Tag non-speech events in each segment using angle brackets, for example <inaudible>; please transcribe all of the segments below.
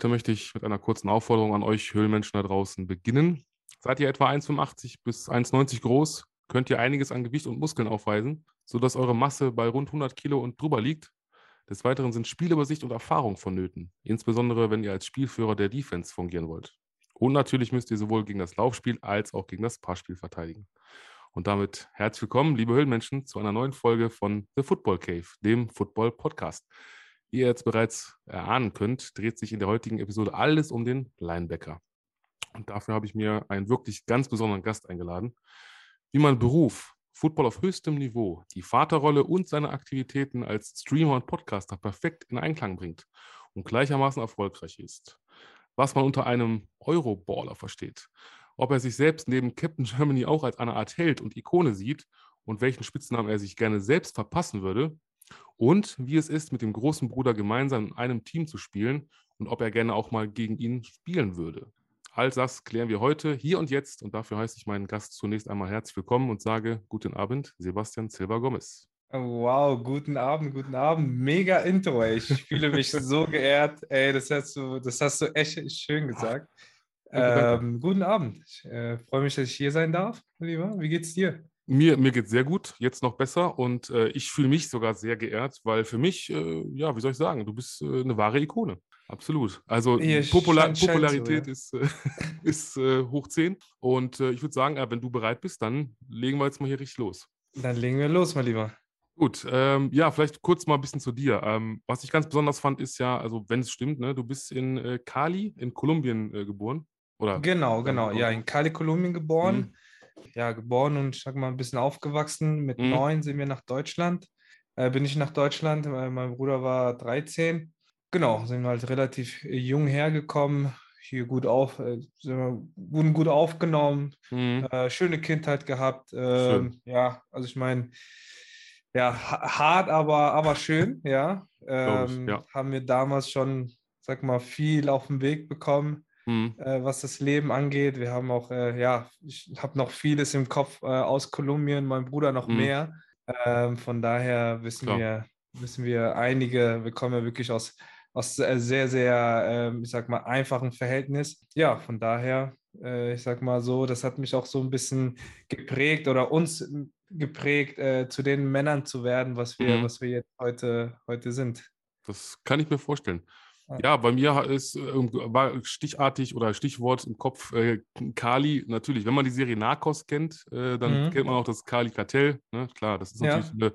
Heute möchte ich mit einer kurzen Aufforderung an euch Höhlenmenschen da draußen beginnen. Seid ihr etwa 1,85 bis 1,90 groß, könnt ihr einiges an Gewicht und Muskeln aufweisen, sodass eure Masse bei rund 100 Kilo und drüber liegt. Des Weiteren sind Spielübersicht und Erfahrung vonnöten, insbesondere wenn ihr als Spielführer der Defense fungieren wollt. Und natürlich müsst ihr sowohl gegen das Laufspiel als auch gegen das Passspiel verteidigen. Und damit herzlich willkommen, liebe Höhlenmenschen, zu einer neuen Folge von The Football Cave, dem Football Podcast. Ihr jetzt bereits erahnen könnt, dreht sich in der heutigen Episode alles um den Linebacker. Und dafür habe ich mir einen wirklich ganz besonderen Gast eingeladen. Wie mein Beruf, Football auf höchstem Niveau, die Vaterrolle und seine Aktivitäten als Streamer und Podcaster perfekt in Einklang bringt und gleichermaßen erfolgreich ist. Was man unter einem Euroballer versteht. Ob er sich selbst neben Captain Germany auch als eine Art Held und Ikone sieht und welchen Spitznamen er sich gerne selbst verpassen würde und wie es ist, mit dem großen Bruder gemeinsam in einem Team zu spielen und ob er gerne auch mal gegen ihn spielen würde. All das klären wir heute, hier und jetzt. Und dafür heiße ich meinen Gast zunächst einmal herzlich willkommen und sage guten Abend, Sebastian Silva Gomez. Wow, guten Abend, guten Abend. Mega Intro, ey. Ich fühle mich <laughs> so geehrt. Ey, das hast du, das hast du echt schön gesagt. Ähm, guten Abend. Ich äh, freue mich, dass ich hier sein darf, lieber. Wie geht's dir? Mir, mir geht es sehr gut, jetzt noch besser und äh, ich fühle mich sogar sehr geehrt, weil für mich, äh, ja, wie soll ich sagen, du bist äh, eine wahre Ikone. Absolut. Also ja, Popula scheint, Popularität so, ja. ist, äh, <laughs> ist äh, hoch 10 und äh, ich würde sagen, wenn du bereit bist, dann legen wir jetzt mal hier richtig los. Dann legen wir los, mein Lieber. Gut, ähm, ja, vielleicht kurz mal ein bisschen zu dir. Ähm, was ich ganz besonders fand, ist ja, also wenn es stimmt, ne, du bist in Cali in Kolumbien geboren. Oder? Genau, genau, ja, in Cali, Kolumbien geboren. Mhm ja, geboren und ich sag mal ein bisschen aufgewachsen. Mit mhm. neun sind wir nach Deutschland. Äh, bin ich nach Deutschland, weil mein Bruder war 13. Genau, sind wir halt relativ jung hergekommen, hier gut auf, äh, wurden gut aufgenommen, mhm. äh, schöne Kindheit gehabt. Äh, ja, also ich meine, ja, hart, aber, aber schön, ja. Ähm, ich, ja. Haben wir damals schon, sag mal, viel auf den Weg bekommen mhm. äh, was das Leben angeht. Wir haben auch, äh, ja, ich habe noch vieles im Kopf äh, aus Kolumbien, mein Bruder noch mhm. mehr. Ähm, von daher wissen wir, wissen wir einige, wir kommen ja wirklich aus, aus sehr, sehr, ähm, ich sag mal, einfachen Verhältnis. Ja, von daher, äh, ich sag mal so, das hat mich auch so ein bisschen geprägt oder uns geprägt, äh, zu den Männern zu werden, was wir, mhm. was wir jetzt heute, heute sind. Das kann ich mir vorstellen. Ja, bei mir ist äh, war stichartig oder Stichwort im Kopf äh, Kali. Natürlich, wenn man die Serie Narcos kennt, äh, dann mhm. kennt man auch das Kali-Kartell. Ne? Klar, das ist natürlich ja. eine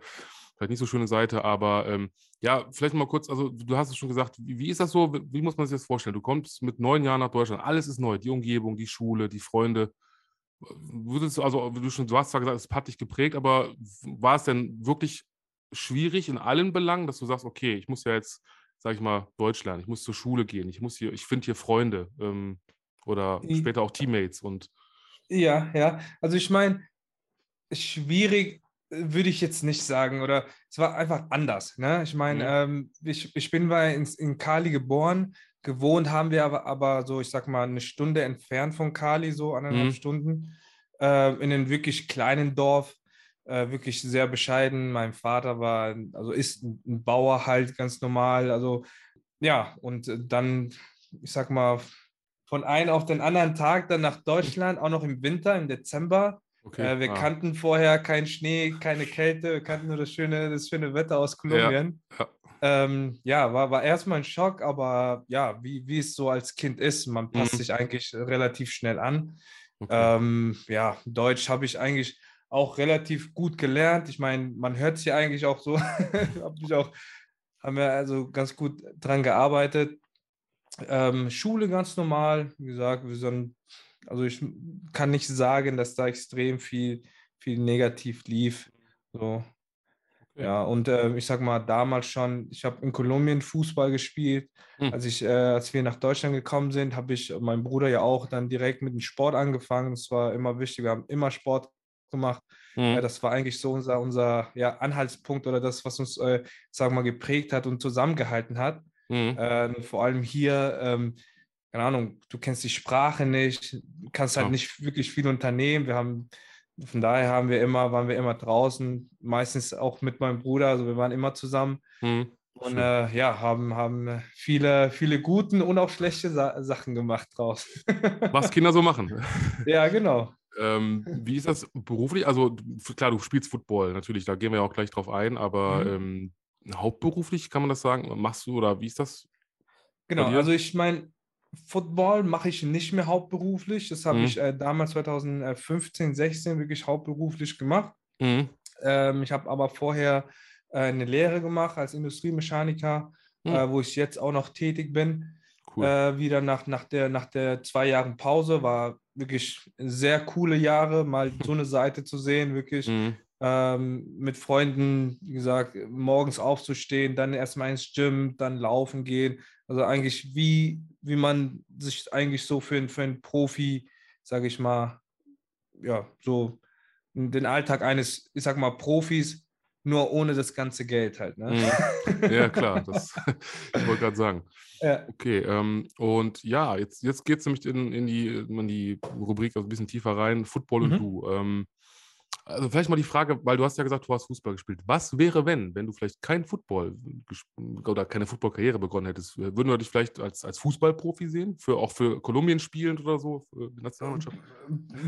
vielleicht nicht so schöne Seite, aber ähm, ja, vielleicht mal kurz, also du hast es schon gesagt, wie, wie, ist das so, wie muss man sich das vorstellen? Du kommst mit neun Jahren nach Deutschland, alles ist neu, die Umgebung, die Schule, die Freunde. Würdest du, also du, schon, du hast zwar gesagt, es hat dich geprägt, aber war es denn wirklich schwierig in allen Belangen, dass du sagst, okay, ich muss ja jetzt sag ich mal, Deutsch lernen. Ich muss zur Schule gehen. Ich muss hier, ich finde hier Freunde ähm, oder später auch Teammates und. Ja, ja. Also ich meine, schwierig äh, würde ich jetzt nicht sagen. Oder es war einfach anders. Ne? Ich meine, mhm. ähm, ich, ich bin bei in, in Kali geboren. Gewohnt haben wir aber, aber so, ich sag mal, eine Stunde entfernt von Kali, so anderthalb mhm. Stunden, äh, in einem wirklich kleinen Dorf äh, wirklich sehr bescheiden. Mein Vater war, also ist ein Bauer halt ganz normal. Also ja, und dann, ich sag mal, von einem auf den anderen Tag dann nach Deutschland, auch noch im Winter, im Dezember. Okay. Äh, wir ah. kannten vorher keinen Schnee, keine Kälte, wir kannten nur das schöne, das schöne Wetter aus Kolumbien. Ja, ja. Ähm, ja war, war erstmal ein Schock, aber ja, wie, wie es so als Kind ist, man passt mhm. sich eigentlich relativ schnell an. Okay. Ähm, ja, Deutsch habe ich eigentlich auch relativ gut gelernt. Ich meine, man hört es ja eigentlich auch so. <laughs> Hab ich auch, haben wir also ganz gut dran gearbeitet. Ähm, Schule ganz normal, wie gesagt, wir sind, also ich kann nicht sagen, dass da extrem viel, viel negativ lief. So. Ja, und äh, ich sag mal, damals schon, ich habe in Kolumbien Fußball gespielt. Hm. Als, ich, äh, als wir nach Deutschland gekommen sind, habe ich, mein Bruder ja auch dann direkt mit dem Sport angefangen. Das war immer wichtig. Wir haben immer Sport gemacht. Mhm. das war eigentlich so unser, unser ja, Anhaltspunkt oder das, was uns, äh, sagen wir mal, geprägt hat und zusammengehalten hat. Mhm. Äh, vor allem hier, ähm, keine Ahnung, du kennst die Sprache nicht, kannst halt ja. nicht wirklich viel unternehmen. Wir haben, von daher haben wir immer, waren wir immer draußen, meistens auch mit meinem Bruder, also wir waren immer zusammen. Mhm. Und äh, ja, haben, haben viele, viele guten und auch schlechte Sa Sachen gemacht draus. Was Kinder so machen. <laughs> ja, genau. Ähm, wie ist das beruflich? Also klar, du spielst Football, natürlich, da gehen wir ja auch gleich drauf ein, aber Mhm. ähm, hauptberuflich kann man das sagen? Machst du oder wie ist das? Genau, also ich meine, Football mache ich nicht mehr hauptberuflich. Das habe Mhm. ich äh, damals 2015, 16 wirklich hauptberuflich gemacht. Mhm. Ähm, ich habe aber vorher äh, eine Lehre gemacht als Industriemechaniker, Mhm. äh, wo ich jetzt auch noch tätig bin. Cool. Äh, wieder nach, nach, der, nach der zwei Jahren Pause war wirklich sehr coole Jahre, mal so eine Seite zu sehen, wirklich Mhm. ähm, mit Freunden, wie gesagt, morgens aufzustehen, dann erstmal ins Gym, dann laufen gehen. Also eigentlich wie, wie man sich eigentlich so für, einen- für einen Profi, sage ich mal, ja, so den Alltag eines, ich sag mal, Profis, nur ohne das ganze Geld halt. Ne? Mhm. Ja, klar, das, <laughs> <laughs> ich wollte gerade sagen. Ja. Okay, ähm, und ja, jetzt, jetzt geht es nämlich in, in, die, in die Rubrik also ein bisschen tiefer rein, Football und Mhm. du. Ähm, also vielleicht mal die Frage, weil du hast ja gesagt, du hast Fußball gespielt. Was wäre, wenn, wenn du vielleicht kein Football oder keine Footballkarriere begonnen hättest? Würden wir dich vielleicht als, als Fußballprofi sehen? Für, auch für Kolumbien spielend oder so? Für die Nationalmannschaft?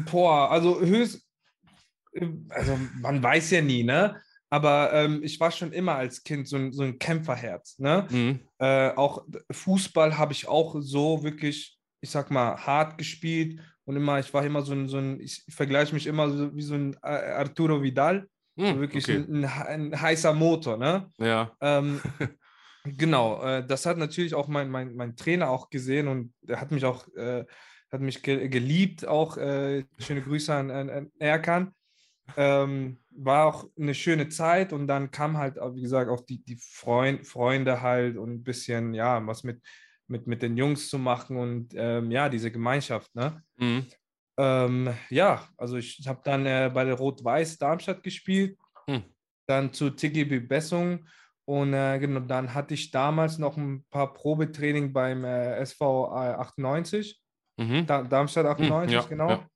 Boah, also höchst, also man weiß ja nie, ne? Aber ähm, ich war schon immer als Kind so ein, so ein Kämpferherz, ne? Mhm. Äh, auch Fußball habe ich auch so wirklich, ich sag mal, hart gespielt und immer, ich war immer so ein, so ein ich vergleiche mich immer so wie so ein äh, Arturo Vidal, so Mhm, wirklich okay. ein, ein, heißer Motor, ne? Ja, Ähm, <laughs> genau, äh, das hat natürlich auch mein, mein, mein Trainer auch gesehen und er hat mich auch äh, hat mich ge geliebt, auch äh, schöne Grüße an, an, an Erkan. Ähm, war auch eine schöne Zeit und dann kam halt, auch, wie gesagt, auch die, die Freund, Freunde halt und ein bisschen, ja, was mit, mit, mit den Jungs zu machen und ähm, ja, diese Gemeinschaft, ne? mhm. Ähm, ja, also ich habe dann äh, bei der Rot-Weiß Darmstadt gespielt, Hm. dann zu TGB Bessung und äh, genau, dann hatte ich damals noch ein paar Probetraining beim äh, SV 98, Mhm. da, Darmstadt 98, ja, genau. ja.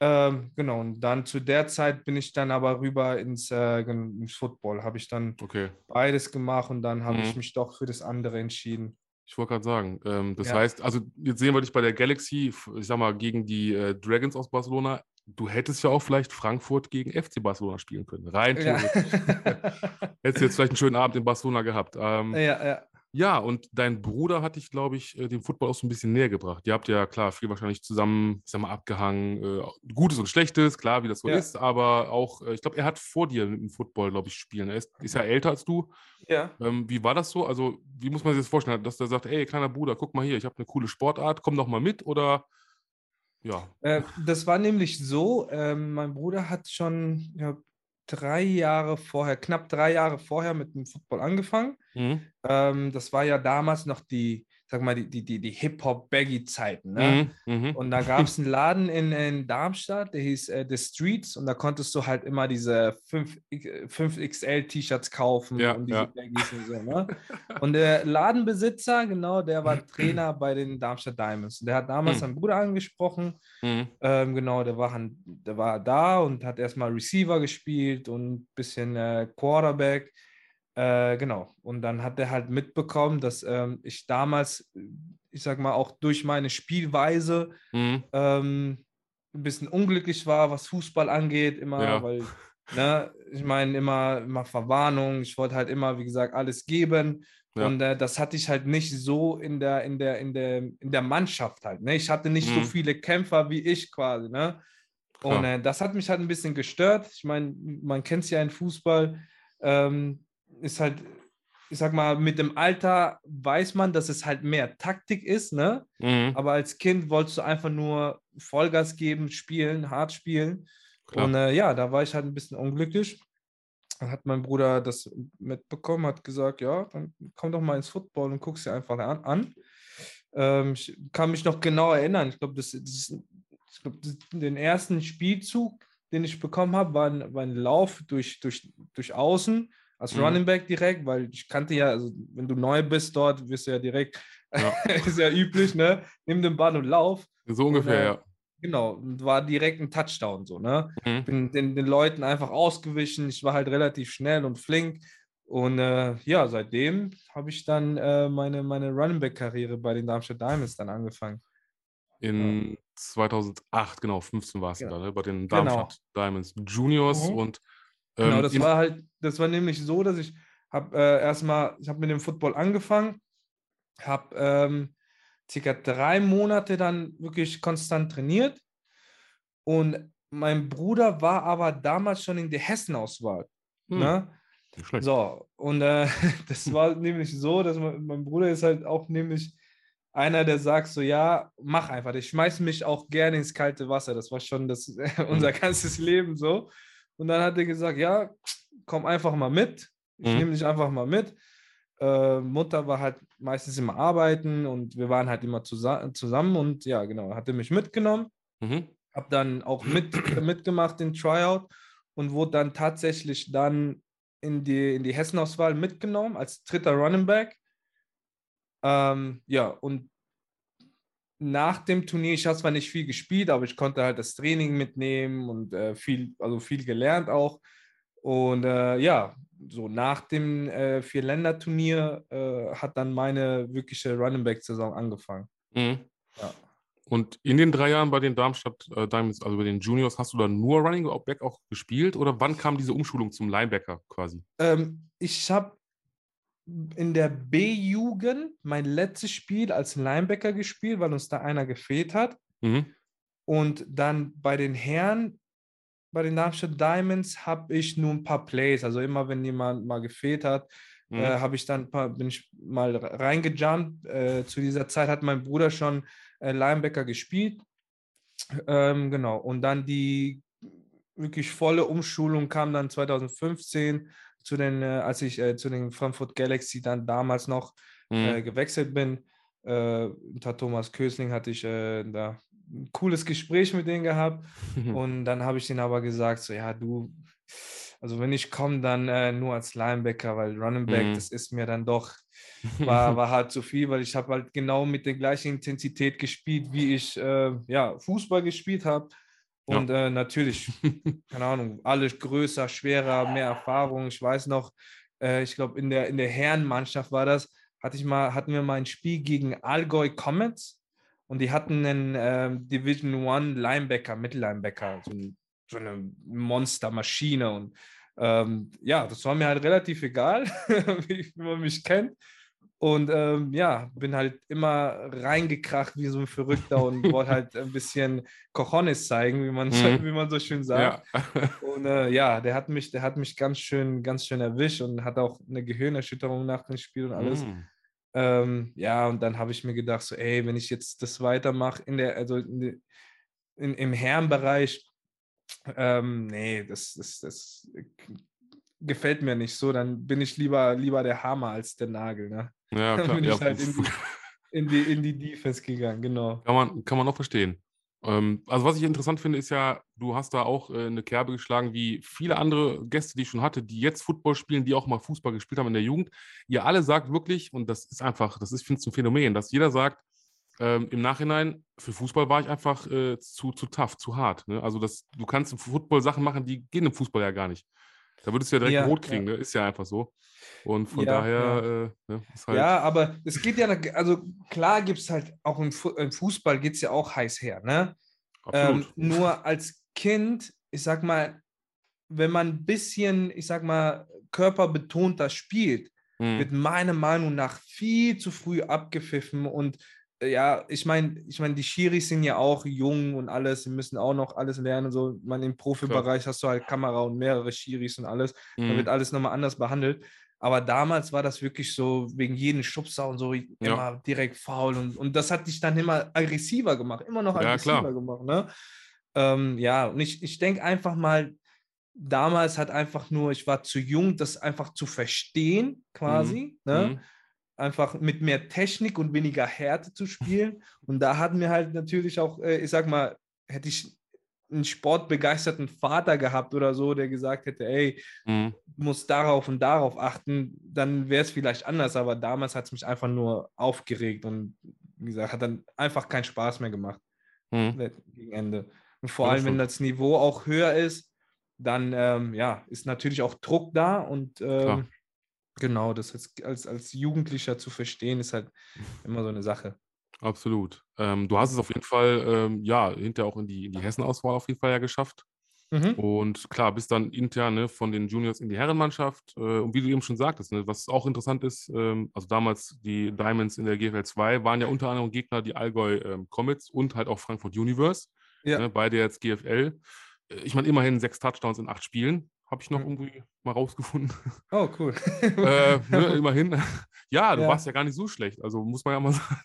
Ähm, genau, und dann zu der Zeit bin ich dann aber rüber ins, äh, ins Football, habe ich dann Okay. beides gemacht und dann habe ich Mhm. mich doch für das andere entschieden. Ich wollte gerade sagen, ähm, das Ja. heißt, also jetzt sehen wir dich bei der Galaxy, ich sag mal, gegen die äh, Dragons aus Barcelona. Du hättest ja auch vielleicht Frankfurt gegen FC Barcelona spielen können. Rein Ja. theoretisch. <laughs> Hättest jetzt vielleicht einen schönen Abend in Barcelona gehabt. Ähm, ja, ja. Ja, und dein Bruder hat dich, glaube ich, äh, dem Football auch so ein bisschen näher gebracht. Ihr habt ja, klar, viel wahrscheinlich zusammen, ich sag mal, abgehangen. Äh, Gutes und Schlechtes, klar, wie das so Ja. ist, aber auch, äh, ich glaube, er hat vor dir dem Football, glaube ich, spielen. Er ist, ist ja älter als du. ja. Ähm, wie war das so? Also, wie muss man sich das vorstellen? Dass der sagt, ey, kleiner Bruder, guck mal hier, ich habe eine coole Sportart, komm doch mal mit oder ja. Äh, das war nämlich so, ähm, mein Bruder hat schon ja, drei Jahre vorher, knapp drei Jahre vorher mit dem Football angefangen. Mhm. Ähm, das war ja damals noch die, sag mal, die, die, die, die Hip-Hop-Baggy-Zeiten. Ne? Mhm. Mhm. Und da gab es einen Laden in, in Darmstadt, der hieß äh, The Streets und da konntest du halt immer diese 5, 5XL-T-Shirts kaufen Ja, und diese ja. Baggies und so. Ne? <laughs> Und der Ladenbesitzer, genau, der war Trainer <clears throat> bei den Darmstadt Diamonds. Und der hat damals Hm. seinen Bruder angesprochen Mhm. ähm, genau, der war, der war da und hat erstmal Receiver gespielt und ein bisschen äh, Quarterback. Äh, genau. Und dann hat er halt mitbekommen, dass ähm, ich damals, ich sag mal, auch durch meine Spielweise Mhm. ähm, ein bisschen unglücklich war, was Fußball angeht, immer, Ja. weil, <laughs> ne, ich meine, immer, immer Verwarnung, ich wollte halt immer, wie gesagt, alles geben. Ja. Und äh, das hatte ich halt nicht so in der, in der, in der, in der Mannschaft halt. Ne? Ich hatte nicht so Mhm. viele Kämpfer wie ich quasi, ne? Und äh, das hat mich halt ein bisschen gestört. Ich meine, man kennt es ja in Fußball, ähm, ist halt, ich sag mal, mit dem Alter weiß man, dass es halt mehr Taktik ist, ne? Mhm. Aber als Kind wolltest du einfach nur Vollgas geben, spielen, hart spielen. Klar. Und äh, ja, da war ich halt ein bisschen unglücklich. Dann hat mein Bruder das mitbekommen, hat gesagt, ja, dann komm doch mal ins Football und guck es dir einfach an. an. Ähm, ich kann mich noch genau erinnern. Ich glaube, das, das, ich glaub, das, den ersten Spielzug, den ich bekommen habe, war ein, war ein Lauf durch, durch, durch Außen als Mhm. Running Back direkt, weil ich kannte ja, also wenn du neu bist dort, wirst du ja direkt, Ja. <laughs> ist ja üblich, ne? Nimm den Ball und lauf. So ungefähr, äh, ja. Genau, und war direkt ein Touchdown so, ne? Mhm. Bin den, den Leuten einfach ausgewichen. Ich war halt relativ schnell und flink. Und äh, ja, seitdem habe ich dann äh, meine, meine Running Back-Karriere bei den Darmstadt Diamonds dann angefangen. In ja. 2008, genau, 15 war es genau. da, ne? bei den genau. Darmstadt genau. Diamonds Juniors mhm. und genau, ähm, das war halt, das war nämlich so, dass ich habe äh, erstmal, ich habe mit dem Football angefangen, habe ähm, circa drei Monate dann wirklich konstant trainiert und mein Bruder war aber damals schon in der Hessenauswahl. Hm. Ne? So, und äh, <laughs> das war nämlich so, dass mein, mein, Bruder ist halt auch nämlich einer, der sagt so, ja, mach einfach. Ich schmeiße mich auch gerne ins kalte Wasser. Das war schon das, <laughs> unser hm. ganzes Leben so. Und dann hat er gesagt, ja, komm einfach mal mit. Ich mhm. nehme dich einfach mal mit. Äh, Mutter war halt meistens immer arbeiten und wir waren halt immer zusa zusammen und ja, genau, hatte mich mitgenommen. Mhm. Habe dann auch mit, <clears throat> mitgemacht in Tryout und wurde dann tatsächlich dann in die, in die Hessenauswahl mitgenommen als dritter Running Back. Ähm, ja, und nach dem Turnier, ich habe zwar nicht viel gespielt, aber ich konnte halt das Training mitnehmen und äh, viel, also viel gelernt auch. Und äh, ja, so nach dem äh, Vier-Länder-Turnier äh, hat dann meine wirkliche Running Back-Saison angefangen. Mhm. Ja. Und in den drei Jahren bei den Darmstadt äh, Diamonds, also bei den Juniors, hast du dann nur Running Back auch gespielt oder wann kam diese Umschulung zum Linebacker quasi? Ähm, ich habe in der B-Jugend mein letztes Spiel als Linebacker gespielt, weil uns da einer gefehlt hat. Mhm. Und dann bei den Herren, bei den Darmstadt Diamonds, habe ich nur ein paar Plays. Also immer, wenn jemand mal gefehlt hat, mhm. äh, habe ich dann paar, bin ich mal reingejumpt. Äh, zu dieser Zeit hat mein Bruder schon äh, Linebacker gespielt. Ähm, genau. Und dann die wirklich volle Umschulung kam dann 2015 zu den, äh, als ich äh, zu den Frankfurt Galaxy dann damals noch äh, mhm. gewechselt bin. Unter Thomas Kösling hatte ich da ein cooles Gespräch mit denen gehabt. <laughs> Und dann habe ich ihnen aber gesagt, so ja, du, also wenn ich komme, dann äh, nur als Linebacker, weil Running Back, mhm. das ist mir dann doch, <laughs> war, war halt zu viel, weil ich habe halt genau mit der gleichen Intensität gespielt, wie ich äh, ja, Fußball gespielt habe. Und ja. äh, natürlich, <laughs> keine Ahnung, alles größer, schwerer, mehr Erfahrung. Ich weiß noch, äh, ich glaube, in der, in der Herrenmannschaft war das, hatte ich mal, hatten wir mal ein Spiel gegen Allgäu Comets und die hatten einen äh, Division One Linebacker, Mittellinebacker, so ein so eine Monstermaschine. Und ähm, ja, das war mir halt relativ egal, <laughs> wie man mich kennt. Und ähm, ja, bin halt immer reingekracht wie so ein Verrückter und wollte <laughs> halt ein bisschen Cojones zeigen, wie man, mhm. <laughs> wie man so schön sagt. Ja. <laughs> und äh, ja, der hat mich, der hat mich ganz schön, ganz schön erwischt und hat auch eine Gehirnerschütterung nach dem Spiel und alles. Mhm. Ähm, ja, und dann habe ich mir gedacht, so, ey, wenn ich jetzt das weitermache in der, also in, in, im Herrenbereich, ähm, nee, das, das, das gefällt mir nicht so. Dann bin ich lieber, lieber der Hammer als der Nagel. Ne? Ja, <laughs> klar. Dann bin ja. ich halt in die, in, die, in die Defense gegangen, genau. Kann man, kann man auch verstehen. Ähm, also, was ich interessant finde, ist ja, du hast da auch äh, eine Kerbe geschlagen, wie viele andere Gäste, die ich schon hatte, die jetzt Football spielen, die auch mal Fußball gespielt haben in der Jugend. Ihr alle sagt wirklich, und das ist einfach, das ist, finde ich, ein Phänomen, dass jeder sagt, ähm, im Nachhinein, für Fußball war ich einfach äh, zu, zu tough, zu hart. Ne? Also das, du kannst im Football Sachen machen, die gehen im Fußball ja gar nicht. Da würdest du ja direkt ja, rot kriegen, ja. ne? ist ja einfach so. Und von ja, daher ja. Äh, ne, ist halt. Ja, aber es geht ja, also klar gibt es halt auch im, im Fußball geht es ja auch heiß her, ne? Ähm, nur als Kind, ich sag mal, wenn man ein bisschen, ich sag mal, körperbetonter spielt, hm. wird meiner Meinung nach viel zu früh abgepfiffen und ja, ich meine, ich meine, die Schiris sind ja auch jung und alles, sie müssen auch noch alles lernen. So, man im Profibereich hast du halt Kamera und mehrere Schiris und alles. Mhm. Da wird alles nochmal anders behandelt. Aber damals war das wirklich so, wegen jeden Schubser und so, immer ja. direkt faul. Und, und das hat dich dann immer aggressiver gemacht, immer noch aggressiver ja, gemacht. Ne? Ähm, ja, und ich, ich denke einfach mal, damals hat einfach nur, ich war zu jung, das einfach zu verstehen, quasi. Mhm. Ne? Mhm einfach mit mehr Technik und weniger Härte zu spielen. Und da hatten wir halt natürlich auch, äh, ich sag mal, hätte ich einen sportbegeisterten Vater gehabt oder so, der gesagt hätte, ey, mhm. du musst darauf und darauf achten, dann wäre es vielleicht anders. Aber damals hat es mich einfach nur aufgeregt und wie gesagt, hat dann einfach keinen Spaß mehr gemacht mhm. gegen Ende. Und vor ja, allem, wenn das Niveau auch höher ist, dann ähm, ja, ist natürlich auch Druck da und ähm, Genau, das als, als, als Jugendlicher zu verstehen, ist halt immer so eine Sache. Absolut. Ähm, du hast es auf jeden Fall, ähm, ja, hinterher auch in die, in die Hessen-Auswahl auf jeden Fall ja geschafft. Mhm. Und klar, bist dann intern ne, von den Juniors in die Herrenmannschaft. Äh, und wie du eben schon sagtest, ne, was auch interessant ist, ähm, also damals die Diamonds in der GFL 2 waren ja unter anderem Gegner die Allgäu ähm, Comets und halt auch Frankfurt Universe. Ja. Ne, beide jetzt GFL. Äh, Ich meine, immerhin sechs Touchdowns in acht Spielen. Habe ich noch Mhm. irgendwie mal rausgefunden. <laughs> Oh, cool. <laughs> äh, ne, immerhin. <laughs> Ja, du Ja. warst ja gar nicht so schlecht. Also muss man ja mal sagen.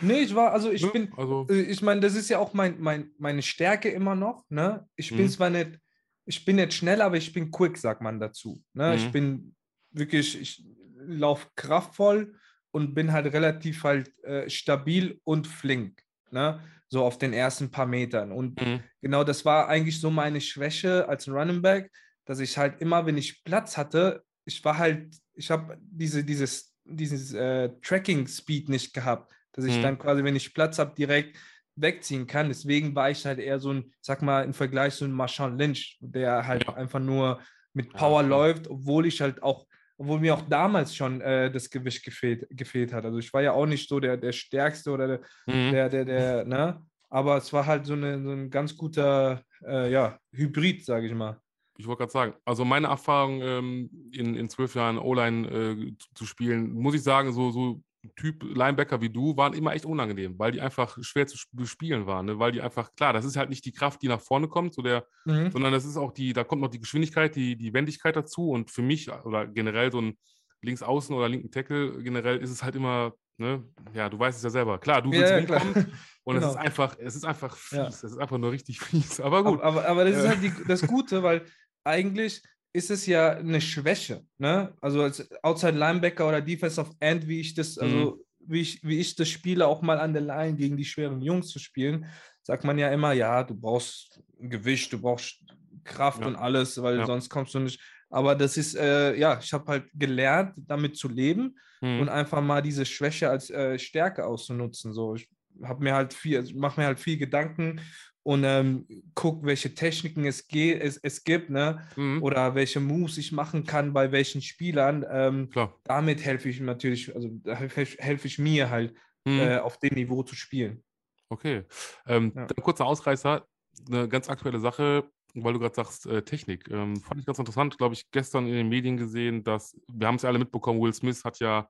nee, ich war, also ich ne? bin, Also, Äh, Ich meine, das ist ja auch mein, mein, meine Stärke immer noch. Ne? Ich bin Mhm. zwar nicht, ich bin nicht schnell, aber ich bin quick, sagt man dazu. Ne? Ich Mhm. bin wirklich, ich laufe kraftvoll und bin halt relativ halt äh, stabil und flink. Ne? So auf den ersten paar Metern. Und mhm. genau das war eigentlich so meine Schwäche als Running Back, dass ich halt immer, wenn ich Platz hatte, ich war halt, ich habe diese, dieses, dieses äh, Tracking-Speed nicht gehabt, dass ich Mhm. dann quasi, wenn ich Platz habe, direkt wegziehen kann. Deswegen war ich halt eher so ein, sag mal, im Vergleich so ein Marchand Lynch, der halt Ja. einfach nur mit Ja, Power klar. läuft, obwohl ich halt auch, obwohl mir auch damals schon äh, das Gewicht gefehlt, gefehlt hat. Also ich war ja auch nicht so der, der Stärkste oder der, Mhm. der, der, der, ne? Aber es war halt so, eine, so ein ganz guter, äh, ja, Hybrid, sage ich mal. Ich wollte gerade sagen, also meine Erfahrung ähm, in, in zwölf Jahren O-Line äh, zu, zu spielen, muss ich sagen, so, so Typ Linebacker wie du waren immer echt unangenehm, weil die einfach schwer zu sp- bespielen waren. Ne? Weil die einfach, klar, das ist halt nicht die Kraft, die nach vorne kommt, so der, Mhm. sondern das ist auch die, da kommt noch die Geschwindigkeit, die, die Wendigkeit dazu. Und für mich oder generell so ein Linksaußen oder linken Tackle, generell ist es halt immer, ne, ja, du weißt es ja selber. Klar, du Ja, willst ja, klar. rumkommen <laughs> und es Genau. ist einfach, es ist einfach fies, Ja. es ist einfach nur richtig <laughs> fies. Aber gut. Aber, aber, aber das ist Äh. halt die, das Gute, weil eigentlich ist es ja eine Schwäche. Ne? Also als Outside Linebacker oder Defensive End, wie ich das, Mhm. also wie ich, wie ich das spiele, auch mal an der Line gegen die schweren Jungs zu spielen, sagt man ja immer, ja, du brauchst Gewicht, du brauchst Kraft Ja. und alles, weil Ja. sonst kommst du nicht. Aber das ist, äh, ja, ich habe halt gelernt, damit zu leben Hm. und einfach mal diese Schwäche als äh, Stärke auszunutzen. So, ich habe mir halt viel, also mache mir halt viel Gedanken und ähm, guck, welche Techniken es, es, es gibt, ne? Mhm. Oder welche Moves ich machen kann bei welchen Spielern. Ähm, Klar. damit helfe ich natürlich, also da helfe ich, helfe ich mir halt, Mhm. äh, auf dem Niveau zu spielen. Okay. Ähm, Ja. Dann kurzer Ausreißer, eine ganz aktuelle Sache, weil du gerade sagst, äh, Technik. Ähm, fand ich ganz interessant, glaube ich, gestern in den Medien gesehen, dass, wir haben es ja alle mitbekommen, Will Smith hat ja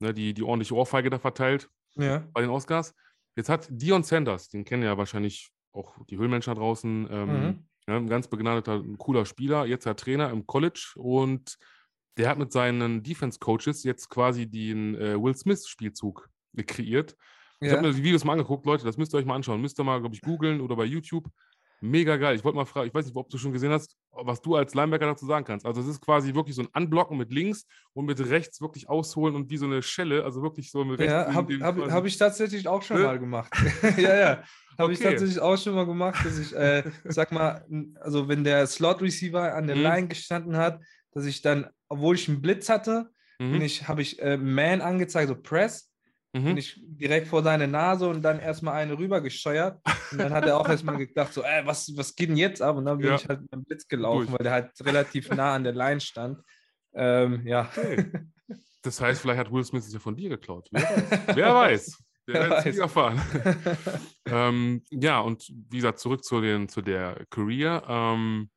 ne, die, die ordentliche Ohrfeige da verteilt Ja. bei den Oscars. Jetzt hat Dion Sanders, den kennen ja wahrscheinlich auch die Höhlenmenschen da draußen, ähm, Mhm. ja, ein ganz begnadeter, ein cooler Spieler, jetzt der Trainer im College und der hat mit seinen Defense-Coaches jetzt quasi den äh, Will Smith-Spielzug kreiert. Ich Ja. habe mir die Videos mal angeguckt, Leute, das müsst ihr euch mal anschauen. Müsst ihr mal, glaube ich, googeln oder bei YouTube. Mega geil. Ich wollte mal fragen, ich weiß nicht, ob du schon gesehen hast, was du als Linebacker dazu sagen kannst. Also es ist quasi wirklich so ein Anblocken mit links und mit rechts wirklich ausholen und wie so eine Schelle, also wirklich so mit rechts. Ja, habe hab, hab ich tatsächlich auch schon Ne? mal gemacht. <laughs> ja, ja. Habe ich Okay. tatsächlich auch schon mal gemacht, dass ich, äh, sag mal, also wenn der Slot Receiver an der Mhm. Line gestanden hat, dass ich dann, obwohl ich einen Blitz hatte, Mhm. ich, habe ich äh, Man angezeigt, so Press, bin Mhm. ich direkt vor seine Nase und dann erstmal eine rüber gesteuert. Und dann hat er auch erstmal gedacht, so, äh, was, was geht denn jetzt ab? Und dann bin Ja. ich halt mit dem Blitz gelaufen, Durch. weil der halt relativ nah an der Line stand. Ähm, ja. Okay. Das heißt, vielleicht hat Will Smith es ja von dir geklaut. Wer weiß? <laughs> Wer weiß? Wer es weiß. erfahren. ähm, ja, und wie gesagt, zurück zu, den, zu der Career. Ähm,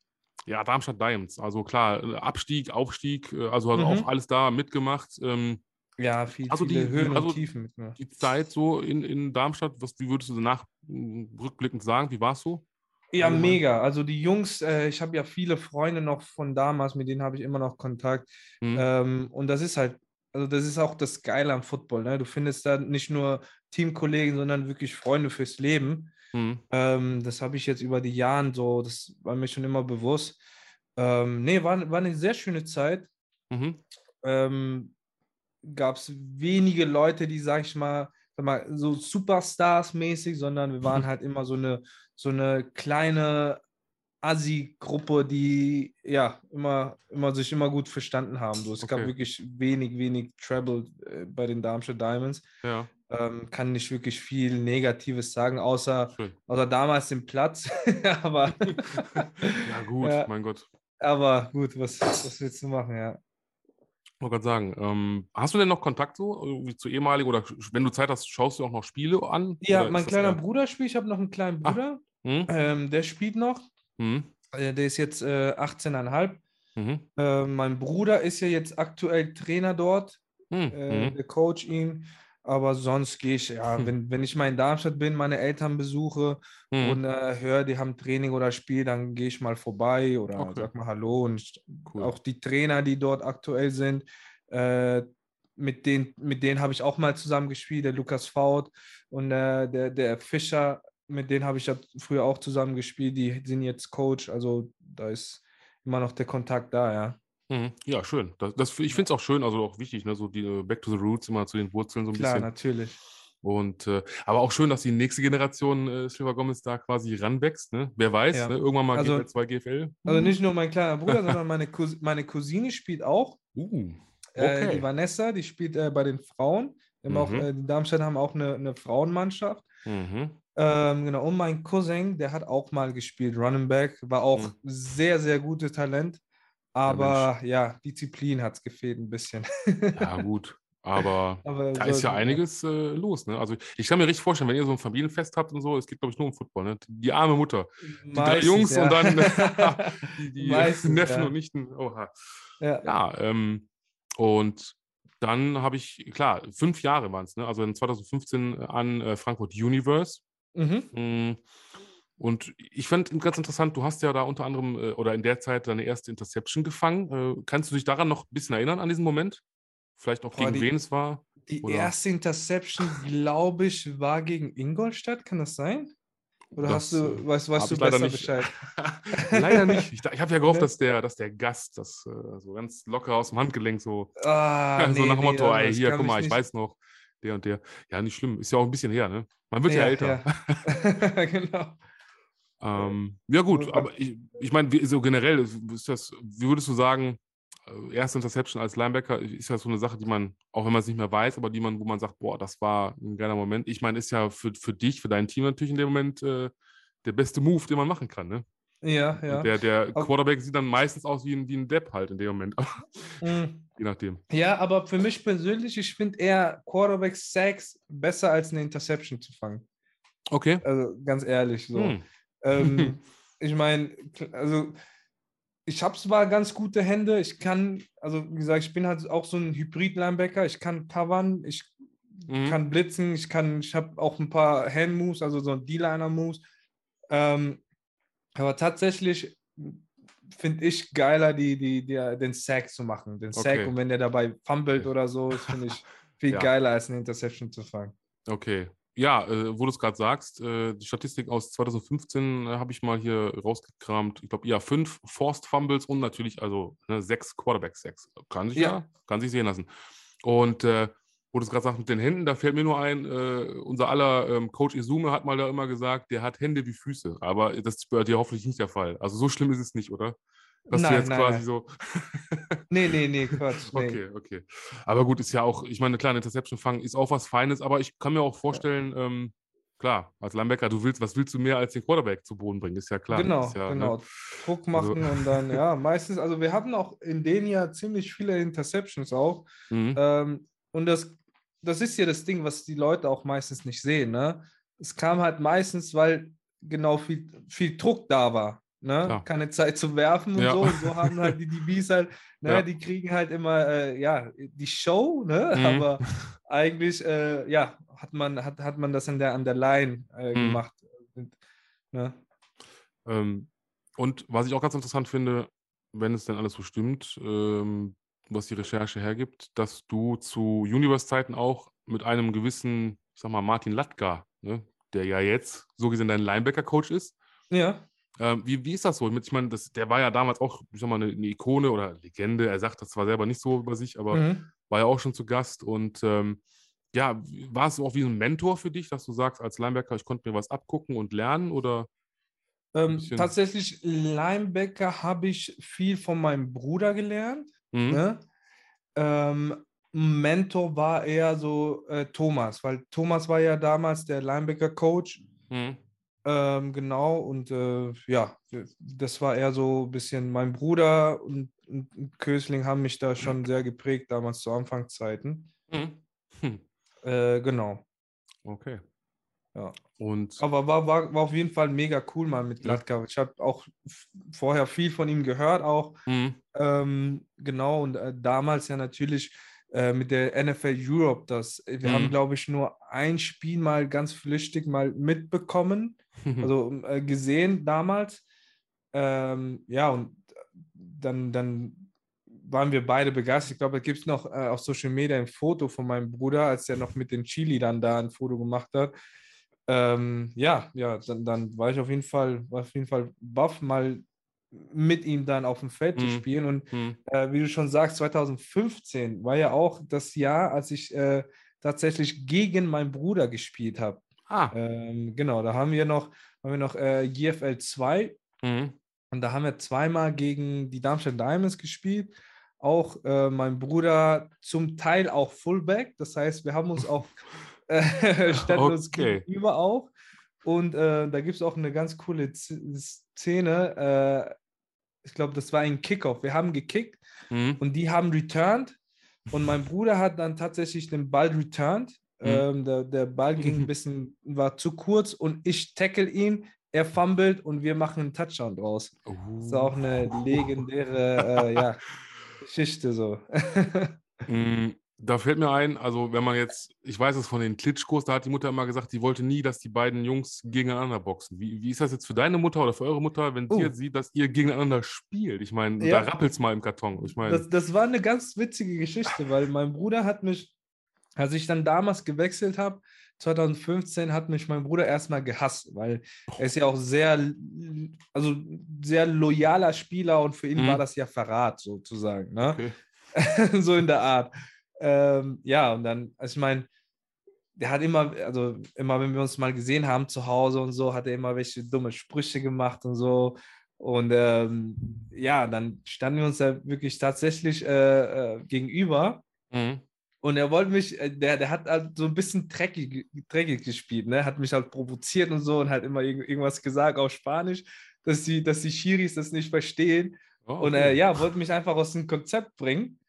ja, Darmstadt Diamonds. Also klar, Abstieg, Aufstieg, äh, also hat Mhm. auch alles da mitgemacht. Ähm, ja, viel, Also die- Höhen also und Tiefen mitgemacht. die Zeit so in, in Darmstadt, was, wie würdest du danach mh, rückblickend sagen? Wie war es so? Ja, allgemein? mega. Also die Jungs, äh, ich habe ja viele Freunde noch von damals, mit denen habe ich immer noch Kontakt. Mhm. Ähm, und das ist halt, also das ist auch das Geile am Football. Ne? Du findest da nicht nur Teamkollegen, sondern wirklich Freunde fürs Leben. Mhm. Ähm, das habe ich jetzt über die Jahre so, das war mir schon immer bewusst. Ähm, nee, war, war eine sehr schöne Zeit. Mhm. Ähm, Gab es wenige Leute, die, sag ich mal, sag mal, so Superstars mäßig, sondern wir waren halt immer so eine, so eine kleine Assi-Gruppe, die ja immer, immer sich immer gut verstanden haben. So, es gab Okay. wirklich wenig, wenig Trouble äh, bei den Darmstadt Diamonds. Ja, Ähm, kann nicht wirklich viel Negatives sagen, außer, schön. außer damals den Platz. <laughs> aber, <laughs> Ja, gut, Ja. mein Gott. aber gut, was, was willst du machen, ja. Ich wollte gerade sagen, ähm, hast du denn noch Kontakt so zu ehemaligen oder wenn du Zeit hast, schaust du auch noch Spiele an? Ja, mein kleiner Bruder spielt. Ich habe noch einen kleinen Ah. Bruder. Hm? Ähm, der spielt noch. Hm? Äh, der ist jetzt äh, 18,5. Mhm. Äh, mein Bruder ist ja jetzt aktuell Trainer dort. Hm. Äh, Mhm. der Coach ihn. Aber sonst gehe ich, ja, Hm. wenn, wenn ich mal in Darmstadt bin, meine Eltern besuche Hm. und äh, höre, die haben Training oder Spiel, dann gehe ich mal vorbei oder Okay. sag mal Hallo. Und Cool. auch die Trainer, die dort aktuell sind, äh, mit denen, mit denen habe ich auch mal zusammen gespielt, der Lukas Faut und äh, der, der Fischer, mit denen habe ich ja früher auch zusammen gespielt, die sind jetzt Coach, also da ist immer noch der Kontakt da, ja. Mhm. Ja, schön. Das, das, ich finde es auch schön, also auch wichtig, ne? so die äh, Back to the Roots, immer zu den Wurzeln so ein Klar, bisschen. natürlich. Und äh, aber auch schön, dass die nächste Generation äh, Silva Gomez da quasi ranwächst. Ne? Wer weiß, Ja. ne? irgendwann mal Also- er 2 GFL. Also nicht nur mein kleiner Bruder, <laughs> sondern meine, Cous meine Cousine spielt auch. Uh, Äh, okay. die Vanessa, die spielt äh, bei den Frauen. Haben auch, Mhm. äh, die Darmstadt haben auch eine, eine Frauenmannschaft. Mhm. Ähm, genau, und mein Cousin, der hat auch mal gespielt, Running Back, war auch Mhm. sehr, sehr gutes Talent. Aber ja, Disziplin hat es gefehlt ein bisschen. Ja, gut. Aber <laughs> Aber da ist ja einiges äh, los. Ne? Also ich kann mir richtig vorstellen, wenn ihr so ein Familienfest habt und so, es geht, glaube ich, nur um Football. Ne? Die arme Mutter. Die drei Meistens, Jungs ja. und dann <laughs> <laughs> die, die Meistens, Neffen ja. und Nichten. Oha. ja. Ja, ähm, und dann habe ich, klar, fünf Jahre waren es, ne? also in 2015 an äh, Frankfurt Universe. Mhm. Und ich fand ganz interessant, du hast ja da unter anderem äh, oder in der Zeit deine erste Interception gefangen. Äh, kannst du dich daran noch ein bisschen erinnern, an diesen Moment? Vielleicht auch Boah, gegen die- wen es war? Die Oder- erste Interception, glaube ich, war gegen Ingolstadt, kann das sein? Oder Das, hast du, äh, weißt, weißt du besser nicht. Bescheid? <laughs> Leider nicht. Ich, ich habe ja gehofft, Ne? dass, der, dass der Gast das äh, so ganz locker aus dem Handgelenk so, Ah, <laughs> so nee, nach dem nee, Motto, ey, hier, guck mal, ich weiß noch, der und der. Ja, nicht schlimm. Ist ja auch ein bisschen her, ne? Man wird ja, älter. Ja. <laughs> genau. Ähm, ja, gut, Und aber ich, ich meine, so generell, ist das, wie würdest du sagen, äh, erste Interception als Linebacker ist ja so eine Sache, die man, auch wenn man es nicht mehr weiß, aber die man, wo man sagt, boah, das war ein geiler Moment. Ich meine, ist ja für, für dich, für dein Team natürlich in dem Moment äh, der beste Move, den man machen kann, ne? Ja, ja. Und der, der Quarterback sieht dann meistens aus wie ein, wie ein Depp halt in dem Moment, Mm. <laughs> je nachdem. Ja, aber für mich persönlich, ich finde eher Quarterback Sacks besser als eine Interception zu fangen. Okay. Also ganz ehrlich so. Hm. Ähm, <laughs> ich meine, also ich habe zwar ganz gute Hände, ich kann, also wie gesagt, ich bin halt auch so ein Hybrid-Linebacker, ich kann covern, ich Mhm. kann blitzen, ich kann, ich habe auch ein paar Hand-Moves, also so D-Liner-Moves. Ähm, aber tatsächlich finde ich geiler, die, die, die, den Sack zu machen. Den Sack Okay. und wenn der dabei fummelt oder so, finde ich <laughs> viel Ja. geiler als eine Interception zu fangen. Okay. Ja, äh, wo du es gerade sagst, äh, die Statistik aus 2015 äh, habe ich mal hier rausgekramt. Ich glaube, ja, fünf Forced Fumbles und natürlich also ne, sechs Quarterback-Sacks. Kann sich ja. Ja. kann sich sehen lassen. Und äh, wo du es gerade sagst mit den Händen, da fällt mir nur ein, äh, unser aller ähm, Coach Izume hat mal da immer gesagt, der hat Hände wie Füße. Aber das ist bei dir hoffentlich nicht der Fall. Also so schlimm ist es nicht, oder? Dass du Nein, jetzt nein, quasi nein. so. <laughs> Nee, nee, nee, Quatsch. <laughs> Nee. Okay, okay. Aber gut, ist ja auch, ich meine, klar, eine Interception fangen ist auch was Feines, aber ich kann mir auch vorstellen, ähm, klar, als Linebacker, du willst, was willst du mehr als den Quarterback zu Boden bringen? Ist ja klar. Genau, ja, genau. Ne? Druck Also- machen und dann, ja, meistens, also wir hatten auch in dem Jahr ziemlich viele Interceptions auch. Mhm. Ähm, und das, das ist ja das Ding, was die Leute auch meistens nicht sehen. Ne? Es kam halt meistens, weil genau viel, viel Druck da war. Ne? Keine Zeit zu werfen und Ja. so. Und so haben halt die DBs halt, <laughs> ne, Ja. die kriegen halt immer, äh, ja, die Show, ne? Mhm. Aber eigentlich, äh, ja, hat man, hat, hat man das an der, an der Line äh, Mhm. gemacht. Und, ne? Ähm, und was ich auch ganz interessant finde, wenn es denn alles so stimmt, ähm, was die Recherche hergibt, dass du zu Universe-Zeiten auch mit einem gewissen, ich sag mal, Martin Latka, ne, der ja jetzt so gesehen dein Linebacker-Coach ist, Ja, Ähm, wie, wie ist das so? Ich meine, das, der war ja damals auch, ich sag mal, eine, eine Ikone oder Legende. Er sagt das zwar selber nicht so über sich, aber mhm. war ja auch schon zu Gast. Und ähm, ja, war es auch wie ein Mentor für dich, dass du sagst, als Linebacker, ich konnte mir was abgucken und lernen? Oder? Ähm, tatsächlich, Linebacker habe ich viel von meinem Bruder gelernt. Mhm. Ne? Ähm, Mentor war eher so äh, Thomas, weil Thomas war ja damals der Linebacker-Coach. Mhm. Ähm, genau, und äh, ja, das war eher so ein bisschen mein Bruder und, und Kösling haben mich da schon sehr geprägt, damals zu Anfangszeiten. Mhm. Hm. Äh, genau. Okay. Ja. Und Aber war, war, war auf jeden Fall mega cool mal mit Gladka. Ich habe auch vorher viel von ihm gehört, auch. Mhm. Ähm, genau, und äh, damals ja natürlich äh, mit der NFL Europe. Das, wir mhm. haben, glaube ich, nur ein Spiel mal ganz flüchtig mal mitbekommen, <laughs> also äh, gesehen damals. Ähm, ja, und dann, dann waren wir beide begeistert. Ich glaube, da gibt es noch äh, auf Social Media ein Foto von meinem Bruder, als er noch mit den Chili dann da ein Foto gemacht hat. Ähm, ja, ja, dann, dann, war ich auf jeden Fall, auf jeden Fall baff, mal mit ihm dann auf dem Feld mhm. zu spielen. Und mhm. äh, wie du schon sagst, 2015 war ja auch das Jahr, als ich äh, tatsächlich gegen meinen Bruder gespielt habe. Ah. Ähm, genau, da haben wir noch, haben wir noch äh, GFL 2 mhm. und da haben wir zweimal gegen die Darmstadt Diamonds gespielt. Auch äh, mein Bruder zum Teil auch Fullback. Das heißt, wir haben uns auch <laughs> äh, <laughs> okay. uns gegenüber auch. Und äh, da gibt es auch eine ganz coole Szene. Äh, ich glaube, das war ein Kickoff. Wir haben gekickt mhm. und die haben returned. Und mein Bruder hat dann tatsächlich den Ball returned. Mhm. Ähm, der, der Ball <laughs> ging ein bisschen, war zu kurz und ich tackle ihn. Er fummelt und wir machen einen Touchdown draus. Uh. Das ist auch eine legendäre äh, ja, <laughs> Geschichte so. <laughs> mm, da fällt mir ein, also wenn man jetzt, ich weiß es von den Klitschkos, da hat die Mutter immer gesagt, sie wollte nie, dass die beiden Jungs gegeneinander boxen. Wie, wie ist das jetzt für deine Mutter oder für eure Mutter, wenn sie uh. jetzt sieht, dass ihr gegeneinander spielt? Ich meine, ja. da rappelt es mal im Karton. Ich mein, das, das war eine ganz witzige Geschichte, weil mein Bruder hat mich, als ich dann damals gewechselt habe, 2015 hat mich mein Bruder erstmal gehasst, weil er ist ja auch sehr, also sehr loyaler Spieler und für ihn mhm. war das ja Verrat sozusagen, ne? Okay. <laughs> so in der Art. Ähm, ja, und dann, also ich meine, der hat immer, also immer, wenn wir uns mal gesehen haben zu Hause und so, hat er immer welche dumme Sprüche gemacht und so. Und ähm, ja, dann standen wir uns ja wirklich tatsächlich äh, äh, gegenüber. Mhm. Und er wollte mich, äh, der, der hat halt so ein bisschen dreckig, dreckig gespielt, ne? Hat mich halt provoziert und so und hat immer irgendwas gesagt auf Spanisch, dass die, dass die Schiris das nicht verstehen. Oh, okay. Und äh, ja, wollte mich einfach aus dem Konzept bringen.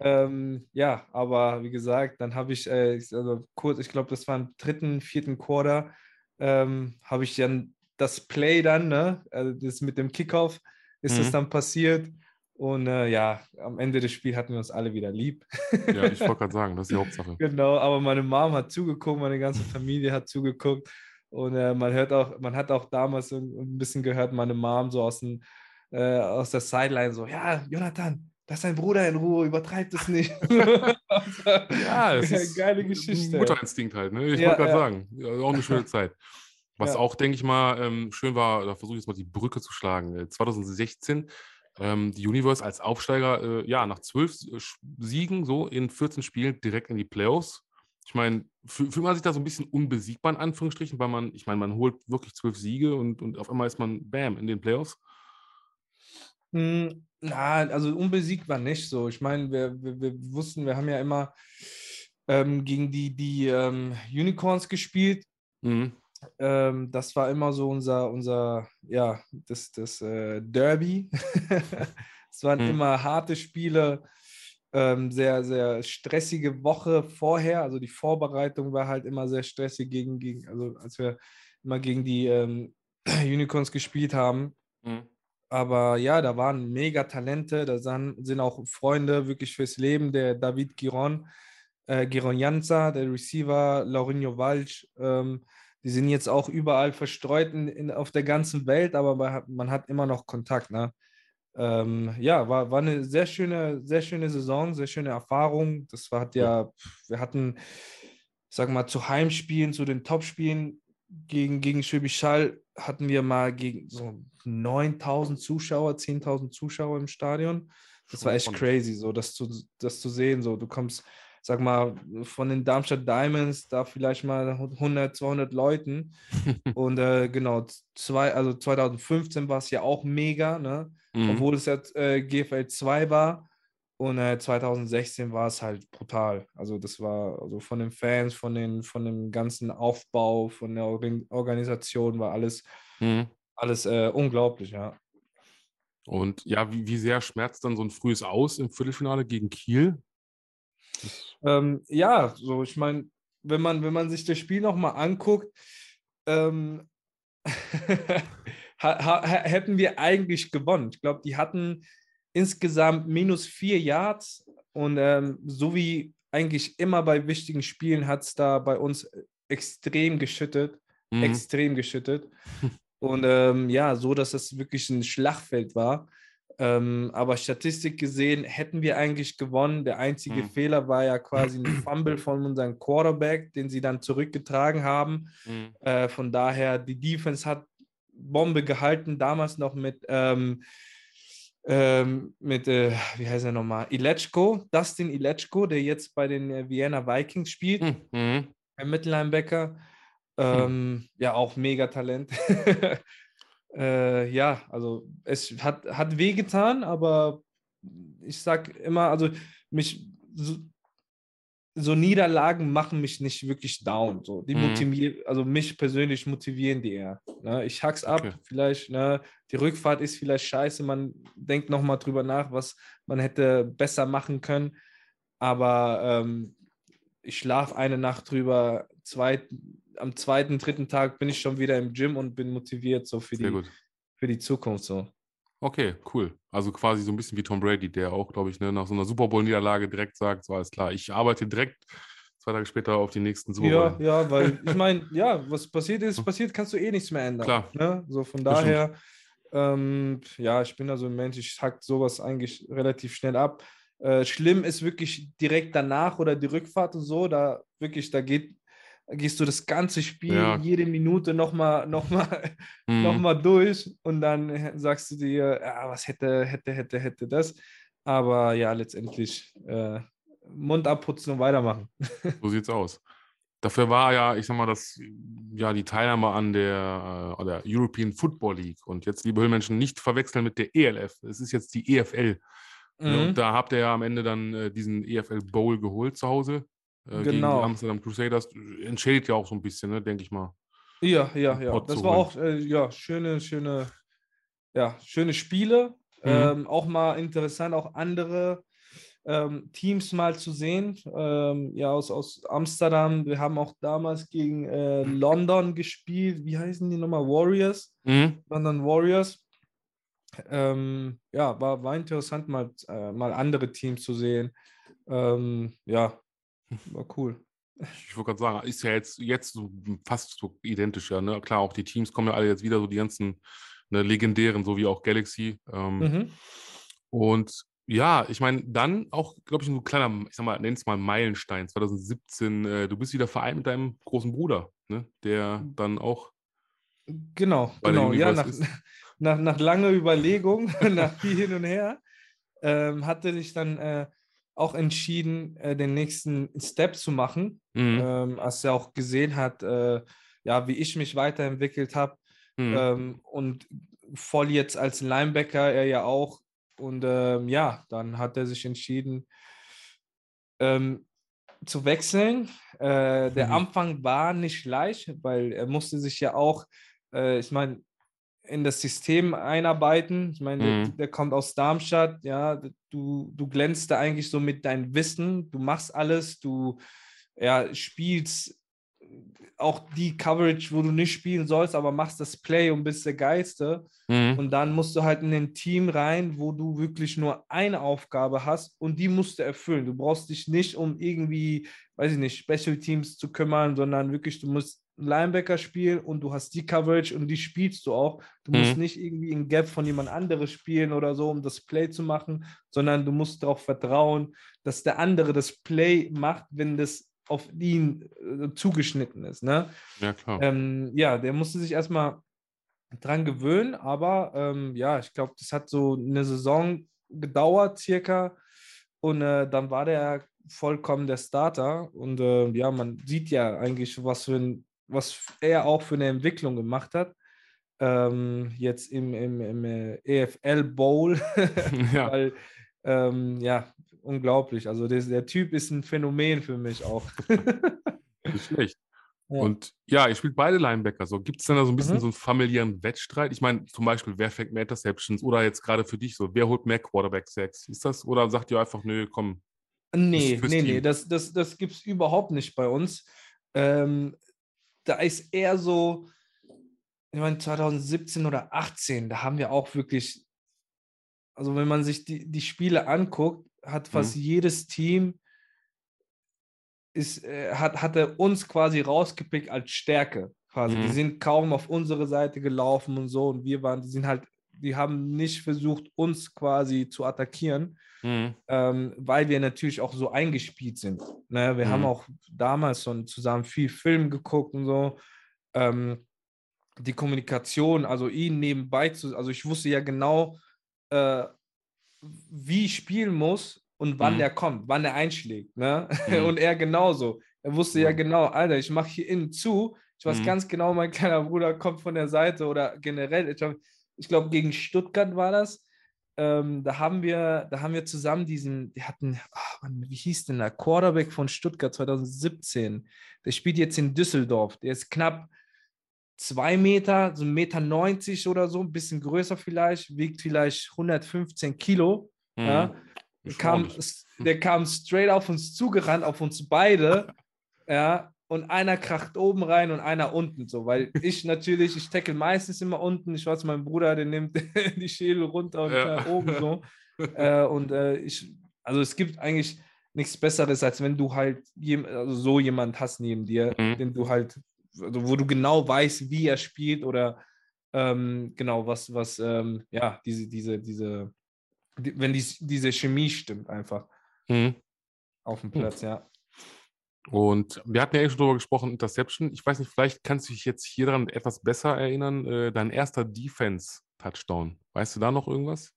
Ähm, ja, aber wie gesagt, dann habe ich, äh, also kurz, ich glaube, das war im dritten, vierten Quarter, ähm, habe ich dann das Play dann, ne, also das mit dem Kickoff ist mhm. das dann passiert. Und äh, ja, am Ende des Spiels hatten wir uns alle wieder lieb. Ja, ich wollte gerade sagen, das ist die Hauptsache. <laughs> genau, aber meine Mom hat zugeguckt, meine ganze Familie hat zugeguckt. Und äh, man hört auch, man hat auch damals ein bisschen gehört, meine Mom so aus, dem, äh, aus der Sideline so, ja, Jonathan, lass dein Bruder in Ruhe, übertreibt es nicht. <laughs> ja, das ist geile Geschichte. Mutterinstinkt halt, ne? Ich ja, wollte gerade ja. sagen, ja, auch eine schöne Zeit. Was auch, denke ich mal, ähm, schön war, da versuche ich jetzt mal die Brücke zu schlagen. 2016, äh, ähm, die Universe als Aufsteiger, äh, ja, nach zwölf äh, Siegen, so in 14 Spielen direkt in die Playoffs. Ich meine, fühlt man sich da so ein bisschen unbesiegbar in Anführungsstrichen, weil man, ich meine, man holt wirklich zwölf Siege und, und auf einmal ist man, bam, in den Playoffs? Hm, na, also unbesiegt war nicht so. Ich meine, wir, wir, wir, wussten, wir haben ja immer ähm, gegen die, die ähm, Unicorns gespielt. Mhm. Ähm, das war immer so unser, unser ja, das, das äh, Derby. <laughs> es waren mhm. immer harte Spiele, ähm, sehr, sehr stressige Woche vorher. Also die Vorbereitung war halt immer sehr stressig gegen, gegen also als wir immer gegen die ähm, <clears throat> Unicorns gespielt haben. Mhm. Aber ja, da waren mega Talente, da sind auch Freunde wirklich fürs Leben, der David Giron, äh, Giron Janza, der Receiver, Laurinho Walsch, ähm, die sind jetzt auch überall verstreut in, in, auf der ganzen Welt, aber man hat, immer noch Kontakt. Ne? Ähm, ja, war, war eine sehr schöne, sehr schöne Saison, sehr schöne Erfahrung. Das war, hat ja, wir hatten, sag mal, zu Heimspielen, zu den Topspielen gegen, gegen Schwäbisch Hall hatten wir mal gegen so 9000 Zuschauer, 10.000 Zuschauer im Stadion. Das war echt crazy, so das zu, das zu sehen. So, du kommst, sag mal, von den Darmstadt Diamonds, da vielleicht mal 100, 200 Leuten. <laughs> und äh, genau, zwei, also 2015 war es ja auch mega, ne? Mhm. obwohl es jetzt äh, GFL 2 war. Und äh, 2016 war es halt brutal. Also das war also von den Fans, von, den, von dem ganzen Aufbau, von der Organisation war alles, mhm. alles äh, unglaublich, ja. Und ja, wie, wie sehr schmerzt dann so ein frühes Aus im Viertelfinale gegen Kiel? Ähm, ja, so ich meine, wenn man, wenn man sich das Spiel nochmal anguckt, ähm, <laughs> hätten wir eigentlich gewonnen. Ich glaube, die hatten insgesamt minus vier Yards und ähm, so wie eigentlich immer bei wichtigen Spielen hat es da bei uns extrem geschüttet, mhm. extrem geschüttet. <laughs> Und ähm, ja, so, dass es wirklich ein Schlachtfeld war. Ähm, aber Statistik gesehen hätten wir eigentlich gewonnen. Der einzige mhm. Fehler war ja quasi ein <clears throat> Fumble von unserem Quarterback, den sie dann zurückgetragen haben. Mhm. Äh, von daher, die Defense hat Bombe gehalten, damals noch mit ähm, ähm, mit, äh, wie heißt er nochmal, Ilechko, Dustin Ilechko, der jetzt bei den äh, Vienna Vikings spielt, mhm. ein Mittellinebacker. Hm. Ähm, mhm. Ja, auch mega Talent. <laughs> äh, ja, also es hat, hat wehgetan, aber ich sag immer, also mich, so, Niederlagen machen mich nicht wirklich down. So. Die mhm. motivieren, also mich persönlich motivieren die eher. Ne? Ich hack's ab, okay. vielleicht, ne? die Rückfahrt ist vielleicht scheiße, man denkt nochmal drüber nach, was man hätte besser machen können. Aber ähm, ich schlafe eine Nacht drüber, zweit, am zweiten, dritten Tag bin ich schon wieder im Gym und bin motiviert so für, die, für die Zukunft. So. Okay, cool. Also quasi so ein bisschen wie Tom Brady, der auch, glaube ich, ne, nach so einer Super Bowl-Niederlage direkt sagt, so alles klar, ich arbeite direkt zwei Tage später auf die nächsten Super Bowl. Ja, ja, weil <laughs> ich meine, ja, was passiert ist, passiert, kannst du eh nichts mehr ändern. Klar. Ne? So von daher, ähm, ja, ich bin also ein Mensch, ich hack sowas eigentlich relativ schnell ab. Äh, schlimm ist wirklich direkt danach oder die Rückfahrt und so, da wirklich, da geht gehst du das ganze Spiel, ja. jede Minute nochmal noch mal, mhm. noch durch und dann sagst du dir, ja, was hätte, hätte, hätte, hätte das. Aber ja, letztendlich äh, Mund abputzen und weitermachen. So sieht's aus. Dafür war ja, ich sag mal, das, ja, die Teilnahme an der, äh, der European Football League. Und jetzt, liebe Höllmenschen, nicht verwechseln mit der ELF. Es ist jetzt die EFL. Mhm. Und da habt ihr ja am Ende dann äh, diesen EFL Bowl geholt zu Hause äh, genau. gegen die genau. Amsterdam Crusaders. Entschädigt ja auch so ein bisschen, ne, denke ich mal. Ja, ja, ja. Das war auch äh, ja, schöne, schöne, ja, schöne Spiele. Mhm. Ähm, auch mal interessant, auch andere ähm, Teams mal zu sehen. Ähm, ja, aus, aus Amsterdam. Wir haben auch damals gegen äh, London gespielt. Wie heißen die nochmal? Warriors. Mhm. London Warriors. Ähm, ja, war, war interessant, mal, äh, mal andere Teams zu sehen. Ähm, ja, war cool. Ich wollte gerade sagen, ist ja jetzt, jetzt so fast so identisch, ja. Ne? Klar, auch die Teams kommen ja alle jetzt wieder, so die ganzen ne, legendären, so wie auch Galaxy. Ähm, mhm. Und ja, ich meine, dann auch, glaube ich, ein kleiner, ich sag mal, nenn es mal Meilenstein, 2017. Äh, du bist wieder vereint mit deinem großen Bruder, ne? der dann auch. Genau, genau, ja, nach, <laughs> nach, nach langer Überlegung, <laughs> nach viel hin und her, ähm, hatte sich dann äh, auch entschieden, äh, den nächsten Step zu machen, mhm. ähm, als er auch gesehen hat, äh, ja, wie ich mich weiterentwickelt habe mhm. ähm, und voll jetzt als Linebacker, er ja auch. Und ähm, ja, dann hat er sich entschieden ähm, zu wechseln. Äh, der mhm. Anfang war nicht leicht, weil er musste sich ja auch, äh, ich meine, in das System einarbeiten. Ich meine, mhm. der, der, kommt aus Darmstadt, ja, du, du glänzt da eigentlich so mit deinem Wissen, du machst alles, du ja, spielst auch die Coverage, wo du nicht spielen sollst, aber machst das Play und bist der Geiste. Mhm. Und dann musst du halt in ein Team rein, wo du wirklich nur eine Aufgabe hast und die musst du erfüllen. Du brauchst dich nicht um irgendwie, weiß ich nicht, Special Teams zu kümmern, sondern wirklich, du musst Linebacker spielen und du hast die Coverage und die spielst du auch. Du musst mhm. nicht irgendwie in Gap von jemand anderes spielen oder so, um das Play zu machen, sondern du musst darauf vertrauen, dass der andere das Play macht, wenn das auf ihn äh, zugeschnitten ist. Ne? Ja, klar. Ähm, ja, der musste sich erstmal dran gewöhnen, aber ähm, ja, ich glaube, das hat so eine Saison gedauert, circa. Und äh, dann war der vollkommen der Starter. Und äh, ja, man sieht ja eigentlich, was für ein was er auch für eine Entwicklung gemacht hat. Ähm, jetzt im, im, im EFL äh, e Bowl, <laughs> ja. <laughs> weil ähm, ja, unglaublich. Also der, der Typ ist ein Phänomen für mich auch. <laughs> Nicht schlecht. Ja. Und ja, ihr spielt beide Linebacker. So, gibt es denn da so ein bisschen mhm. so einen familiären Wettstreit? Ich meine, zum Beispiel, wer fängt mehr Interceptions oder jetzt gerade für dich so, wer holt mehr Quarterback-Sacks? Ist das? Oder sagt ihr einfach, nö, komm? Nee, nee, Team? nee, das, das, das gibt es überhaupt nicht bei uns. Ähm, da ist eher so, ich meine, 2017 oder 18, da haben wir auch wirklich, also wenn man sich die, die Spiele anguckt, hat fast mhm. jedes Team ist, äh, hat, hat er uns quasi rausgepickt als Stärke. Quasi. Mhm. Die sind kaum auf unsere Seite gelaufen und so. Und wir waren, die sind halt, die haben nicht versucht, uns quasi zu attackieren, mhm. ähm, weil wir natürlich auch so eingespielt sind. Ne? Wir mhm. haben auch damals schon zusammen viel Film geguckt und so. Ähm, die Kommunikation, also ihn nebenbei zu, also ich wusste ja genau, äh, wie ich spielen muss und wann mhm. er kommt, wann er einschlägt. Ne? <laughs> Mhm. Und er genauso. Er wusste ja genau, Alter, ich mache hier innen zu. Ich weiß mhm. ganz genau, mein kleiner Bruder kommt von der Seite oder generell. Ich, ich glaube, gegen Stuttgart war das. Ähm, da haben wir, da haben wir zusammen diesen, die hatten, oh Mann, wie hieß denn der Quarterback von Stuttgart 2017? Der spielt jetzt in Düsseldorf. Der ist knapp zwei Meter, so 1,90 Meter 90 oder so, ein bisschen größer vielleicht, wiegt vielleicht 115 Kilo. Mhm. Ja. Der kam, der kam straight auf uns zugerannt, auf uns beide. <laughs> ja, und einer kracht oben rein und einer unten, so, weil <laughs> ich natürlich, ich tackle meistens immer unten. Ich weiß, mein Bruder, der nimmt <laughs> die Schädel runter und ja. oben so. <laughs> äh, und äh, ich, also es gibt eigentlich nichts Besseres, als wenn du halt jem, also so jemand hast neben dir, mhm. den du halt, also wo du genau weißt, wie er spielt oder ähm, genau was, was, ähm, ja, diese, diese, diese wenn die, diese Chemie stimmt einfach mhm. auf dem hm. Platz, mhm. ja. Und wir hatten ja eben schon darüber gesprochen, Interception. Ich weiß nicht, vielleicht kannst du dich jetzt hier dran etwas besser erinnern. Äh, dein erster Defense-Touchdown. Weißt du da noch irgendwas?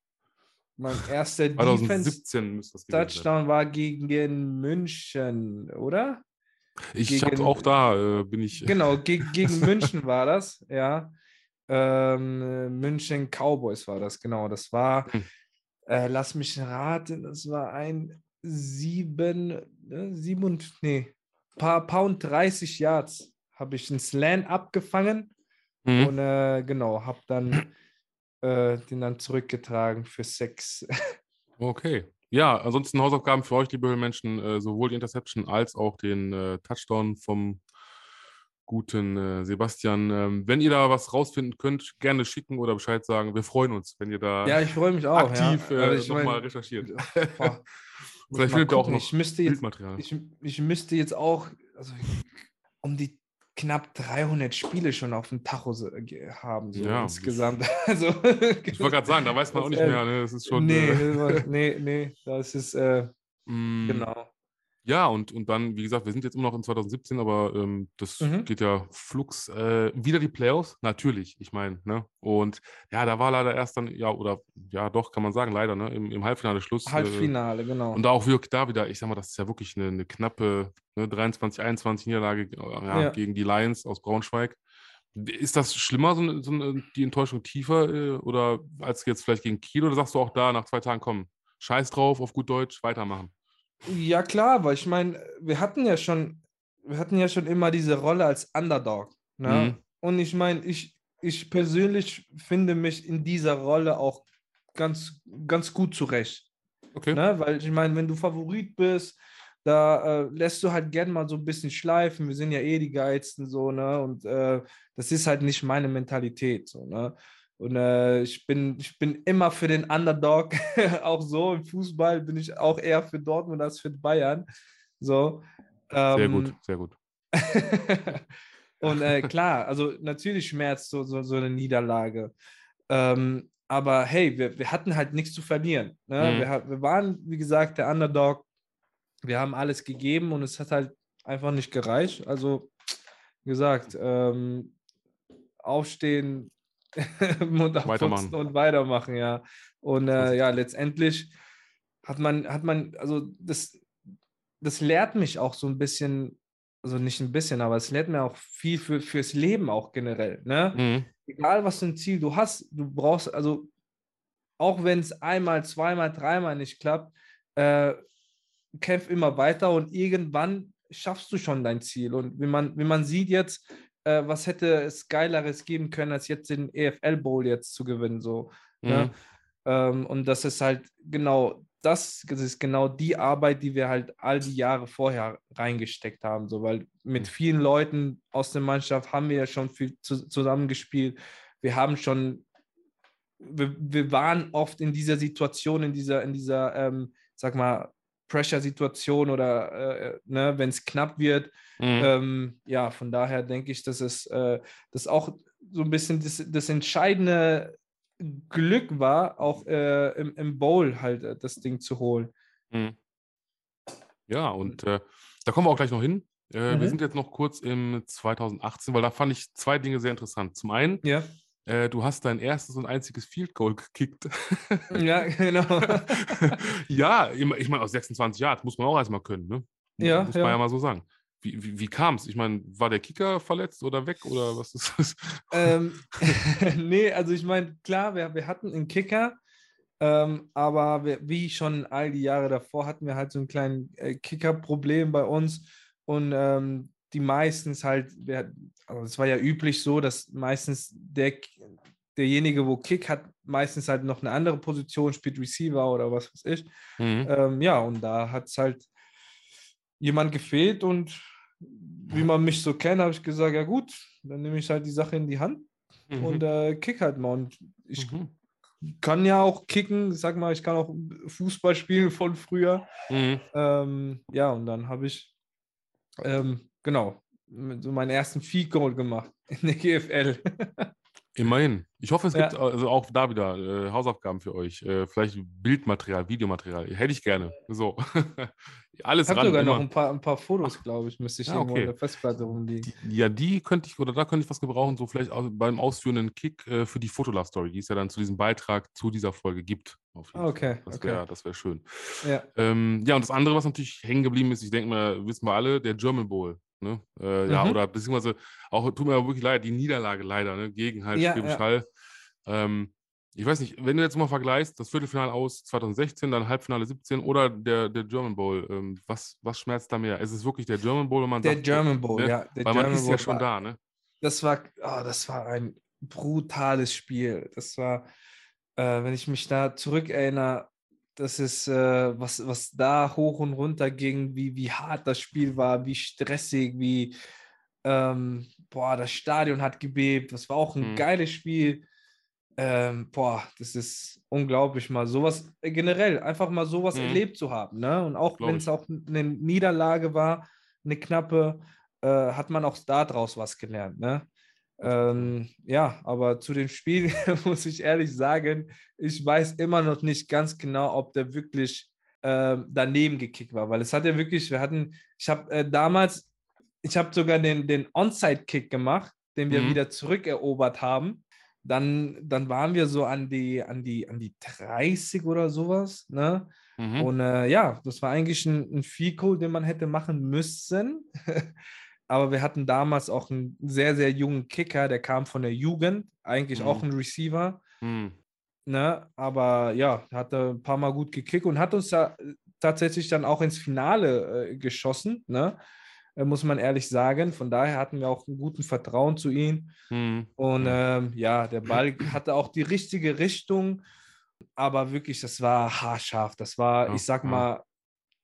Mein erster <laughs> Defense-Touchdown war gegen München, oder? Ich habe auch da, äh, bin ich. <laughs> Genau, ge gegen München war das, ja. Ähm, München Cowboys war das, genau. Das war, hm. Äh, lass mich raten, das war ein sieben, ne, sieben, nee, paar Pound 30 Yards habe ich einen Slant abgefangen mhm. und äh, genau, habe dann äh, den dann zurückgetragen für sechs. <laughs> Okay. Ja, ansonsten Hausaufgaben für euch, liebe Menschen, äh, sowohl die Interception als auch den äh, Touchdown vom guten äh, Sebastian. Ähm, wenn ihr da was rausfinden könnt, gerne schicken oder Bescheid sagen. Wir freuen uns, wenn ihr da ja, ich freue mich auch, aktiv ja. äh, nochmal mein, recherchiert. <laughs> Vielleicht findet ihr auch noch ich müsste jetzt, Bildmaterial. Ich, ich müsste jetzt auch also, um die knapp 300 Spiele schon auf dem Tacho haben, so ja, insgesamt. <laughs> Also, ich wollte gerade sagen, da weiß man auch nicht mehr. Ne? Das ist schon. Nee, äh, nee, nee, das ist. Äh, <laughs> mm. Genau. Ja, und, und dann, wie gesagt, wir sind jetzt immer noch in 2017, aber ähm, das mhm. geht ja flux. Äh, wieder die Playoffs? Natürlich, ich meine, ne? Und ja, da war leider erst dann, ja, oder ja, doch, kann man sagen, leider, ne? Im, im Halbfinale Schluss. Halbfinale, äh, genau. Und da auch wirklich da wieder, ich sag mal, das ist ja wirklich eine, eine knappe ne, 23-21 Niederlage äh, ja, ja. gegen die Lions aus Braunschweig. Ist das schlimmer, so, so die Enttäuschung tiefer äh, oder als jetzt vielleicht gegen Kiel? Oder sagst du auch da nach zwei Tagen, komm, scheiß drauf, auf gut Deutsch, weitermachen? Ja, klar, weil ich meine, wir hatten ja schon, wir hatten ja schon immer diese Rolle als Underdog. Ne? Mhm. Und ich meine, ich, ich persönlich finde mich in dieser Rolle auch ganz, ganz gut zurecht. Okay. Ne? Weil ich meine, wenn du Favorit bist, da äh, lässt du halt gern mal so ein bisschen schleifen. Wir sind ja eh die Geilsten so, ne? Und äh, das ist halt nicht meine Mentalität. So, ne? Und äh, ich, bin, ich bin immer für den Underdog. <laughs> auch so im Fußball bin ich auch eher für Dortmund als für Bayern. So. Ähm, sehr gut, sehr <laughs> gut. und äh, klar, also natürlich schmerzt so, so, so eine Niederlage. Ähm, aber hey, wir, wir hatten halt nichts zu verlieren. Ne? Mhm. Wir, wir waren, wie gesagt, der Underdog. Wir haben alles gegeben und es hat halt einfach nicht gereicht. Also, wie gesagt, ähm, aufstehen, Mund weitermachen. und weitermachen, ja. Und äh, ja, letztendlich hat man, hat man, also das, das lehrt mich auch so ein bisschen, also nicht ein bisschen, aber es lehrt mir auch viel für, fürs Leben auch generell. Ne? Mhm. Egal was für ein Ziel du hast, du brauchst, also auch wenn es einmal, zweimal, dreimal nicht klappt, äh, kämpf immer weiter und irgendwann schaffst du schon dein Ziel. Und wenn man, wenn man sieht jetzt, äh, was hätte es Geileres geben können, als jetzt den EFL Bowl jetzt zu gewinnen, so. Ne? Mhm. Ne? Ähm, und das ist halt genau das, das ist genau die Arbeit, die wir halt all die Jahre vorher reingesteckt haben. So, weil mit mhm. vielen Leuten aus der Mannschaft haben wir ja schon viel zu, zusammengespielt. Wir haben schon, wir, wir, waren oft in dieser Situation, in dieser, in dieser, ähm, sag mal, Pressure-Situation oder äh, ne, wenn es knapp wird. Mhm. Ähm, ja, von daher denke ich, dass es äh, das auch so ein bisschen das, das entscheidende Glück war, auch äh, im, im, Bowl halt äh, das Ding zu holen. Mhm. Ja, und äh, da kommen wir auch gleich noch hin. Äh, mhm. Wir sind jetzt noch kurz im 2018, weil da fand ich zwei Dinge sehr interessant. Zum einen, ja. Äh, du hast dein erstes und einziges Field Goal gekickt. Ja, <laughs> genau. <laughs> ja, ich meine, aus 26 Jahren muss man auch erstmal können, ne? Ja. Muss man ja, ja mal so sagen. Wie, wie, wie kam es? Ich meine, war der Kicker verletzt oder weg oder was ist das? Ähm, <laughs> nee, also ich meine, klar, wir, wir hatten einen Kicker, ähm, aber wir, wie schon all die Jahre davor hatten wir halt so ein kleines äh, Kicker-Problem bei uns und ähm, die meistens halt, also es war ja üblich so, dass meistens der, derjenige, wo Kick hat, meistens halt noch eine andere Position, spielt Receiver oder was weiß ich. Mhm. Ähm, ja, und da hat es halt jemand gefehlt und wie man mich so kennt, habe ich gesagt, ja gut, dann nehme ich halt die Sache in die Hand mhm. und äh, kick halt mal. Und ich mhm. kann ja auch kicken, sag mal, ich kann auch Fußball spielen von früher. Mhm. Ähm, ja, und dann habe ich, ähm, genau, so meinen ersten Feed-Goal gemacht <laughs> in der GFL. Immerhin. Ich hoffe, es ja. gibt also auch da wieder äh, Hausaufgaben für euch. Äh, vielleicht Bildmaterial, Videomaterial. Hätte ich gerne. So. <laughs> Alles ich habe sogar immer. noch ein paar, ein paar Fotos, glaube ich, müsste ich ja, irgendwo okay. in der Festplatte rumliegen. Die, ja, die könnte ich, oder da könnte ich was gebrauchen, so vielleicht auch beim ausführenden Kick äh, für die Fotolove-Story, die es ja dann zu diesem Beitrag zu dieser Folge gibt. okay. Das wäre okay. wär schön. Ja. Ähm, ja, und das andere, was natürlich hängen geblieben ist, ich denke mal, wissen wir alle, der German Bowl. Ne? Äh, mhm. Ja, oder beziehungsweise auch, tut mir wirklich leid, die Niederlage leider, ne? gegen halt ja, Schwäbisch ja. Ähm, ich weiß nicht, wenn du jetzt mal vergleichst, das Viertelfinale aus 2016, dann Halbfinale 17 oder der, der German Bowl, ähm, was, was schmerzt da mehr? Ist es wirklich der German Bowl? man der sagt, German Bowl, ne? ja. Weil German man ist Bowl ja schon war, da, ne? Das war, oh, das war ein brutales Spiel. Das war, äh, wenn ich mich da zurückerinnere, das ist, äh, was, was da hoch und runter ging, wie, wie hart das Spiel war, wie stressig, wie, ähm, boah, das Stadion hat gebebt. Das war auch ein hm. geiles Spiel. Ähm, boah, das ist unglaublich, mal sowas äh, generell, einfach mal sowas mhm. erlebt zu haben. Ne? Und auch wenn es auch eine Niederlage war, eine knappe, äh, hat man auch daraus was gelernt. Ne? Ähm, ja, aber zu dem Spiel <laughs> muss ich ehrlich sagen, ich weiß immer noch nicht ganz genau, ob der wirklich äh, daneben gekickt war, weil es hat ja wirklich, wir hatten, ich habe äh, damals, ich habe sogar den, den Onside-Kick gemacht, den wir mhm. wieder zurückerobert haben dann, dann waren wir so an die, an die, an die 30 oder sowas. Ne? Mhm. Und äh, ja, das war eigentlich ein, ein Fico, den man hätte machen müssen. <laughs> Aber wir hatten damals auch einen sehr, sehr jungen Kicker, der kam von der Jugend, eigentlich mhm. auch ein Receiver. Mhm. Ne? Aber ja, hat ein paar Mal gut gekickt und hat uns da tatsächlich dann auch ins Finale äh, geschossen. Ne? Äh, muss man ehrlich sagen. Von daher hatten wir auch einen guten Vertrauen zu ihm. Mhm. Und ähm, ja, der Ball <clears throat> hatte auch die richtige Richtung, aber wirklich, das war haarscharf. Das war, ich sag mal,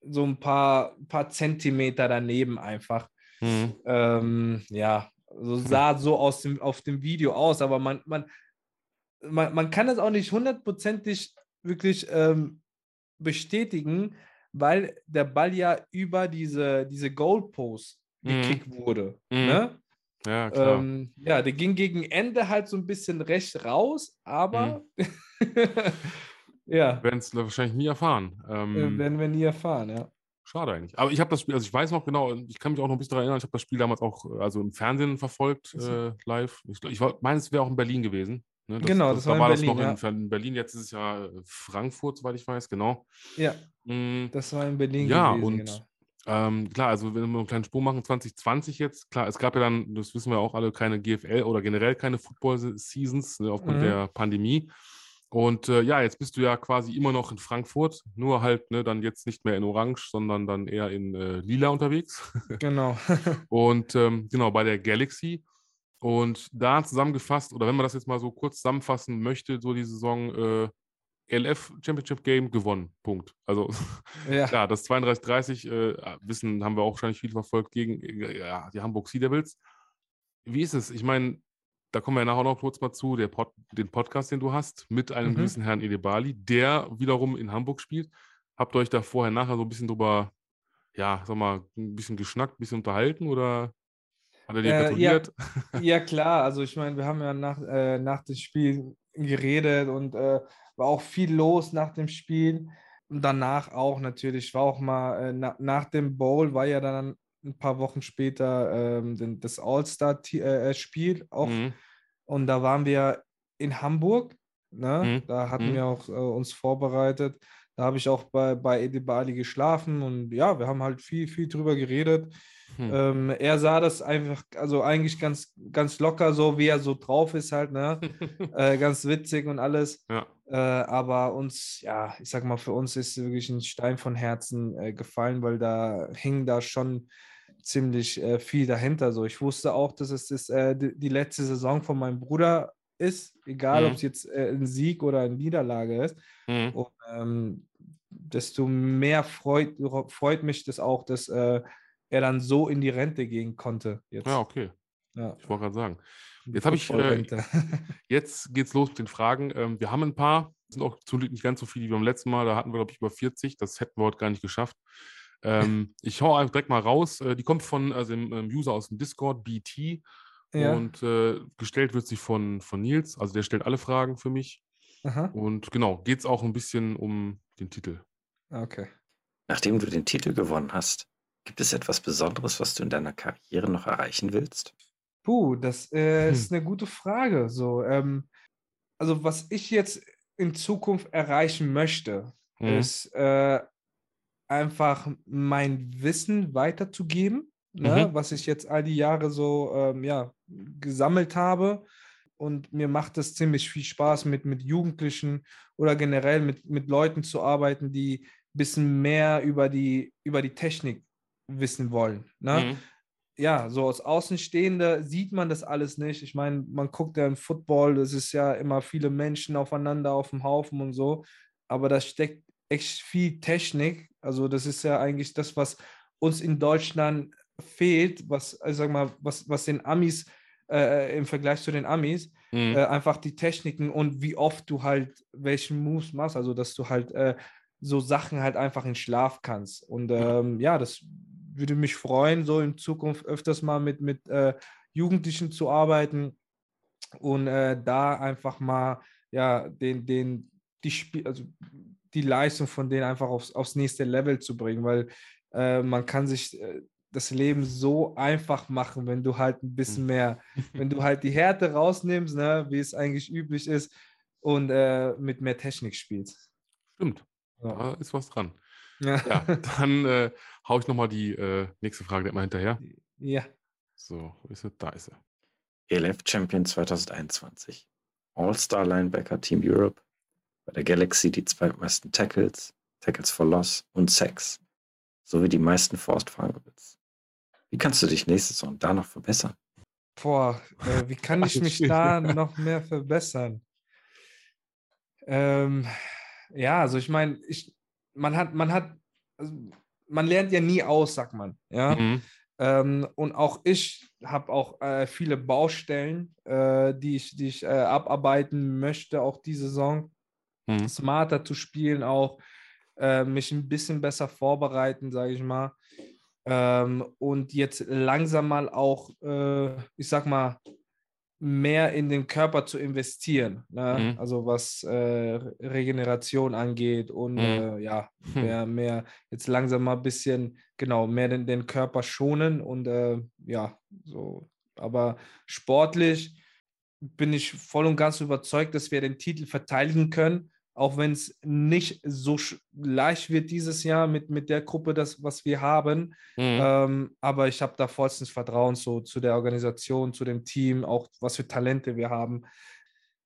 so ein paar, paar Zentimeter daneben einfach. Mhm. Ähm, ja, so sah so aus dem, auf dem Video aus, aber man, man, man, man kann es auch nicht hundertprozentig wirklich ähm, bestätigen, weil der Ball ja über diese, diese Goalpost mhm. gekickt wurde. Mhm. Ne? Ja, klar. Ähm, ja, der ging gegen Ende halt so ein bisschen recht raus, aber mhm. <laughs> ja. Werden es wahrscheinlich nie erfahren. Ähm, äh, werden wir nie erfahren, ja. Schade eigentlich. Aber ich habe das Spiel, also ich weiß noch genau, ich kann mich auch noch ein bisschen daran erinnern, ich habe das Spiel damals auch also im Fernsehen verfolgt, äh, live. Ich, ich meine, es wäre auch in Berlin gewesen. Ne? Das, genau, das, das war, war Berlin, das noch in, in, Berlin, jetzt ist es ja äh, Frankfurt, soweit ich weiß, genau. Ja, mhm. das war in Berlin ja, gewesen, und genau. Ähm, klar, also wenn wir einen kleinen Sprung machen, 2020 jetzt, klar, es gab ja dann, das wissen wir auch alle, keine GFL oder generell keine Football-Seasons ne, aufgrund mhm. der Pandemie. Und äh, ja, jetzt bist du ja quasi immer noch in Frankfurt, nur halt ne, dann jetzt nicht mehr in Orange, sondern dann eher in äh, Lila unterwegs. <laughs> Genau. <laughs> und ähm, genau, bei der Galaxy. Und da zusammengefasst, oder wenn man das jetzt mal so kurz zusammenfassen möchte, so die Saison äh, LF Championship Game gewonnen. Punkt. Also <laughs> ja, ja das 32-30 äh, wissen, haben wir auch wahrscheinlich viel verfolgt gegen äh, ja, die Hamburg Sea Devils. Wie ist es? Ich meine, da kommen wir ja nachher noch kurz mal zu, Pod, den Podcast, den du hast, mit einem mhm. gewissen Herrn Edebali, der wiederum in Hamburg spielt. Habt ihr euch da vorher nachher so ein bisschen drüber, ja, sag mal, ein bisschen geschnackt, ein bisschen unterhalten oder hat er dir äh, gratuliert? Ja, <laughs> ja, klar. Also ich meine, wir haben ja nach, äh, nach dem Spiel geredet und äh, war auch viel los nach dem Spiel. Und danach auch natürlich, war auch mal äh, na, nach dem Bowl, war ja dann ein paar Wochen später ähm, das All-Star-Spiel äh, auch. Mhm. Und da waren wir in Hamburg. Ne? Mhm. Da hatten mhm. wir auch äh, uns vorbereitet. Da habe ich auch bei, bei Edibali geschlafen und ja, wir haben halt viel, viel drüber geredet. Hm. Ähm, er sah das einfach, also eigentlich ganz, ganz locker, so wie er so drauf ist, halt, ne? <laughs> äh, ganz witzig und alles. Ja. Äh, aber uns, ja, ich sag mal, für uns ist wirklich ein Stein von Herzen äh, gefallen, weil da hing da schon ziemlich äh, viel dahinter. So, ich wusste auch, dass es das, äh, die, die, letzte Saison von meinem Bruder ist, egal mhm. ob es jetzt äh, ein Sieg oder eine Niederlage ist. Mhm. Und ähm, desto mehr freut, freut mich das auch, dass äh, er dann so in die Rente gehen konnte. Jetzt. Ja, okay. Ja. Ich wollte gerade sagen. Jetzt habe ich, äh, <laughs> jetzt geht's los mit den Fragen. Ähm, wir haben ein paar, sind auch zum Glück nicht ganz so viele wie beim letzten Mal. Da hatten wir, glaube ich, über 40. Das hätten wir heute gar nicht geschafft. Ähm, ich hau einfach direkt mal raus. Äh, die kommt von also dem ähm, User aus dem Discord, BT. Ja. Und äh, gestellt wird sie von, von Nils. Also der stellt alle Fragen für mich. Aha. Und genau, geht es auch ein bisschen um den Titel. Okay. Nachdem du den Titel gewonnen hast, gibt es etwas Besonderes, was du in deiner Karriere noch erreichen willst? Puh, das äh, hm. <laughs> ist eine gute Frage. So, ähm, also was ich jetzt in Zukunft erreichen möchte, hm. ist äh, einfach mein Wissen weiterzugeben, ne, mhm. was ich jetzt all die Jahre so ähm, ja, gesammelt habe. Und mir macht es ziemlich viel Spaß, mit, mit Jugendlichen oder generell mit, mit Leuten zu arbeiten, die ein bisschen mehr über die, über die Technik wissen wollen. Ne? Mhm. Ja, so als Außenstehender sieht man das alles nicht. Ich meine, man guckt ja im Football, es ist ja immer viele Menschen aufeinander auf dem Haufen und so, aber da steckt echt viel Technik. Also das ist ja eigentlich das, was uns in Deutschland fehlt, was, ich sag mal, was, was den Amis äh, im Vergleich zu den Amis, mhm. äh, einfach die Techniken und wie oft du halt welchen Moves machst, also dass du halt äh, so Sachen halt einfach in Schlaf kannst. Und ähm, ja, das würde mich freuen, so in Zukunft öfters mal mit, mit äh, Jugendlichen zu arbeiten und äh, da einfach mal ja den, den, die Spiel, also die Leistung von denen einfach aufs, aufs nächste Level zu bringen, weil äh, man kann sich äh, das Leben so einfach machen, wenn du halt ein bisschen hm. mehr, <laughs> wenn du halt die Härte rausnimmst, ne, wie es eigentlich üblich ist, und äh, mit mehr Technik spielst. Stimmt. Ja. Da ist was dran. Ja, ja <laughs> dann äh, haue ich nochmal die äh, nächste Frage mal hinterher. Ja. So, wo ist sie? Da ist sie. ELF Champion 2021. All-Star Linebacker Team Europe bei der Galaxy die zweitmeisten Tackles, Tackles for Loss und Sacks, sowie die meisten Forced Fumbles. Wie kannst du dich nächste Saison da noch verbessern? Boah, äh, wie kann ich mich da <laughs> noch mehr verbessern? Ähm, ja, also ich meine, ich, man hat, man hat, also man lernt ja nie aus, sagt man. Ja. Mhm. Ähm, und auch ich habe auch äh, viele Baustellen, äh, die ich, die ich äh, abarbeiten möchte, auch diese Saison mhm. smarter zu spielen, auch äh, mich ein bisschen besser vorbereiten, sage ich mal. Ähm, und jetzt langsam mal auch, äh, ich sag mal, mehr in den Körper zu investieren. Ne? Mhm. Also was äh, Regeneration angeht und mhm. äh, ja, hm. mehr, mehr jetzt langsam mal ein bisschen, genau, mehr den, den Körper schonen und äh, ja, so. Aber sportlich bin ich voll und ganz überzeugt, dass wir den Titel verteidigen können auch wenn es nicht so leicht wird dieses Jahr mit, mit der Gruppe, das, was wir haben. Mhm. Ähm, aber ich habe da vollstens Vertrauen so, zu der Organisation, zu dem Team, auch was für Talente wir haben.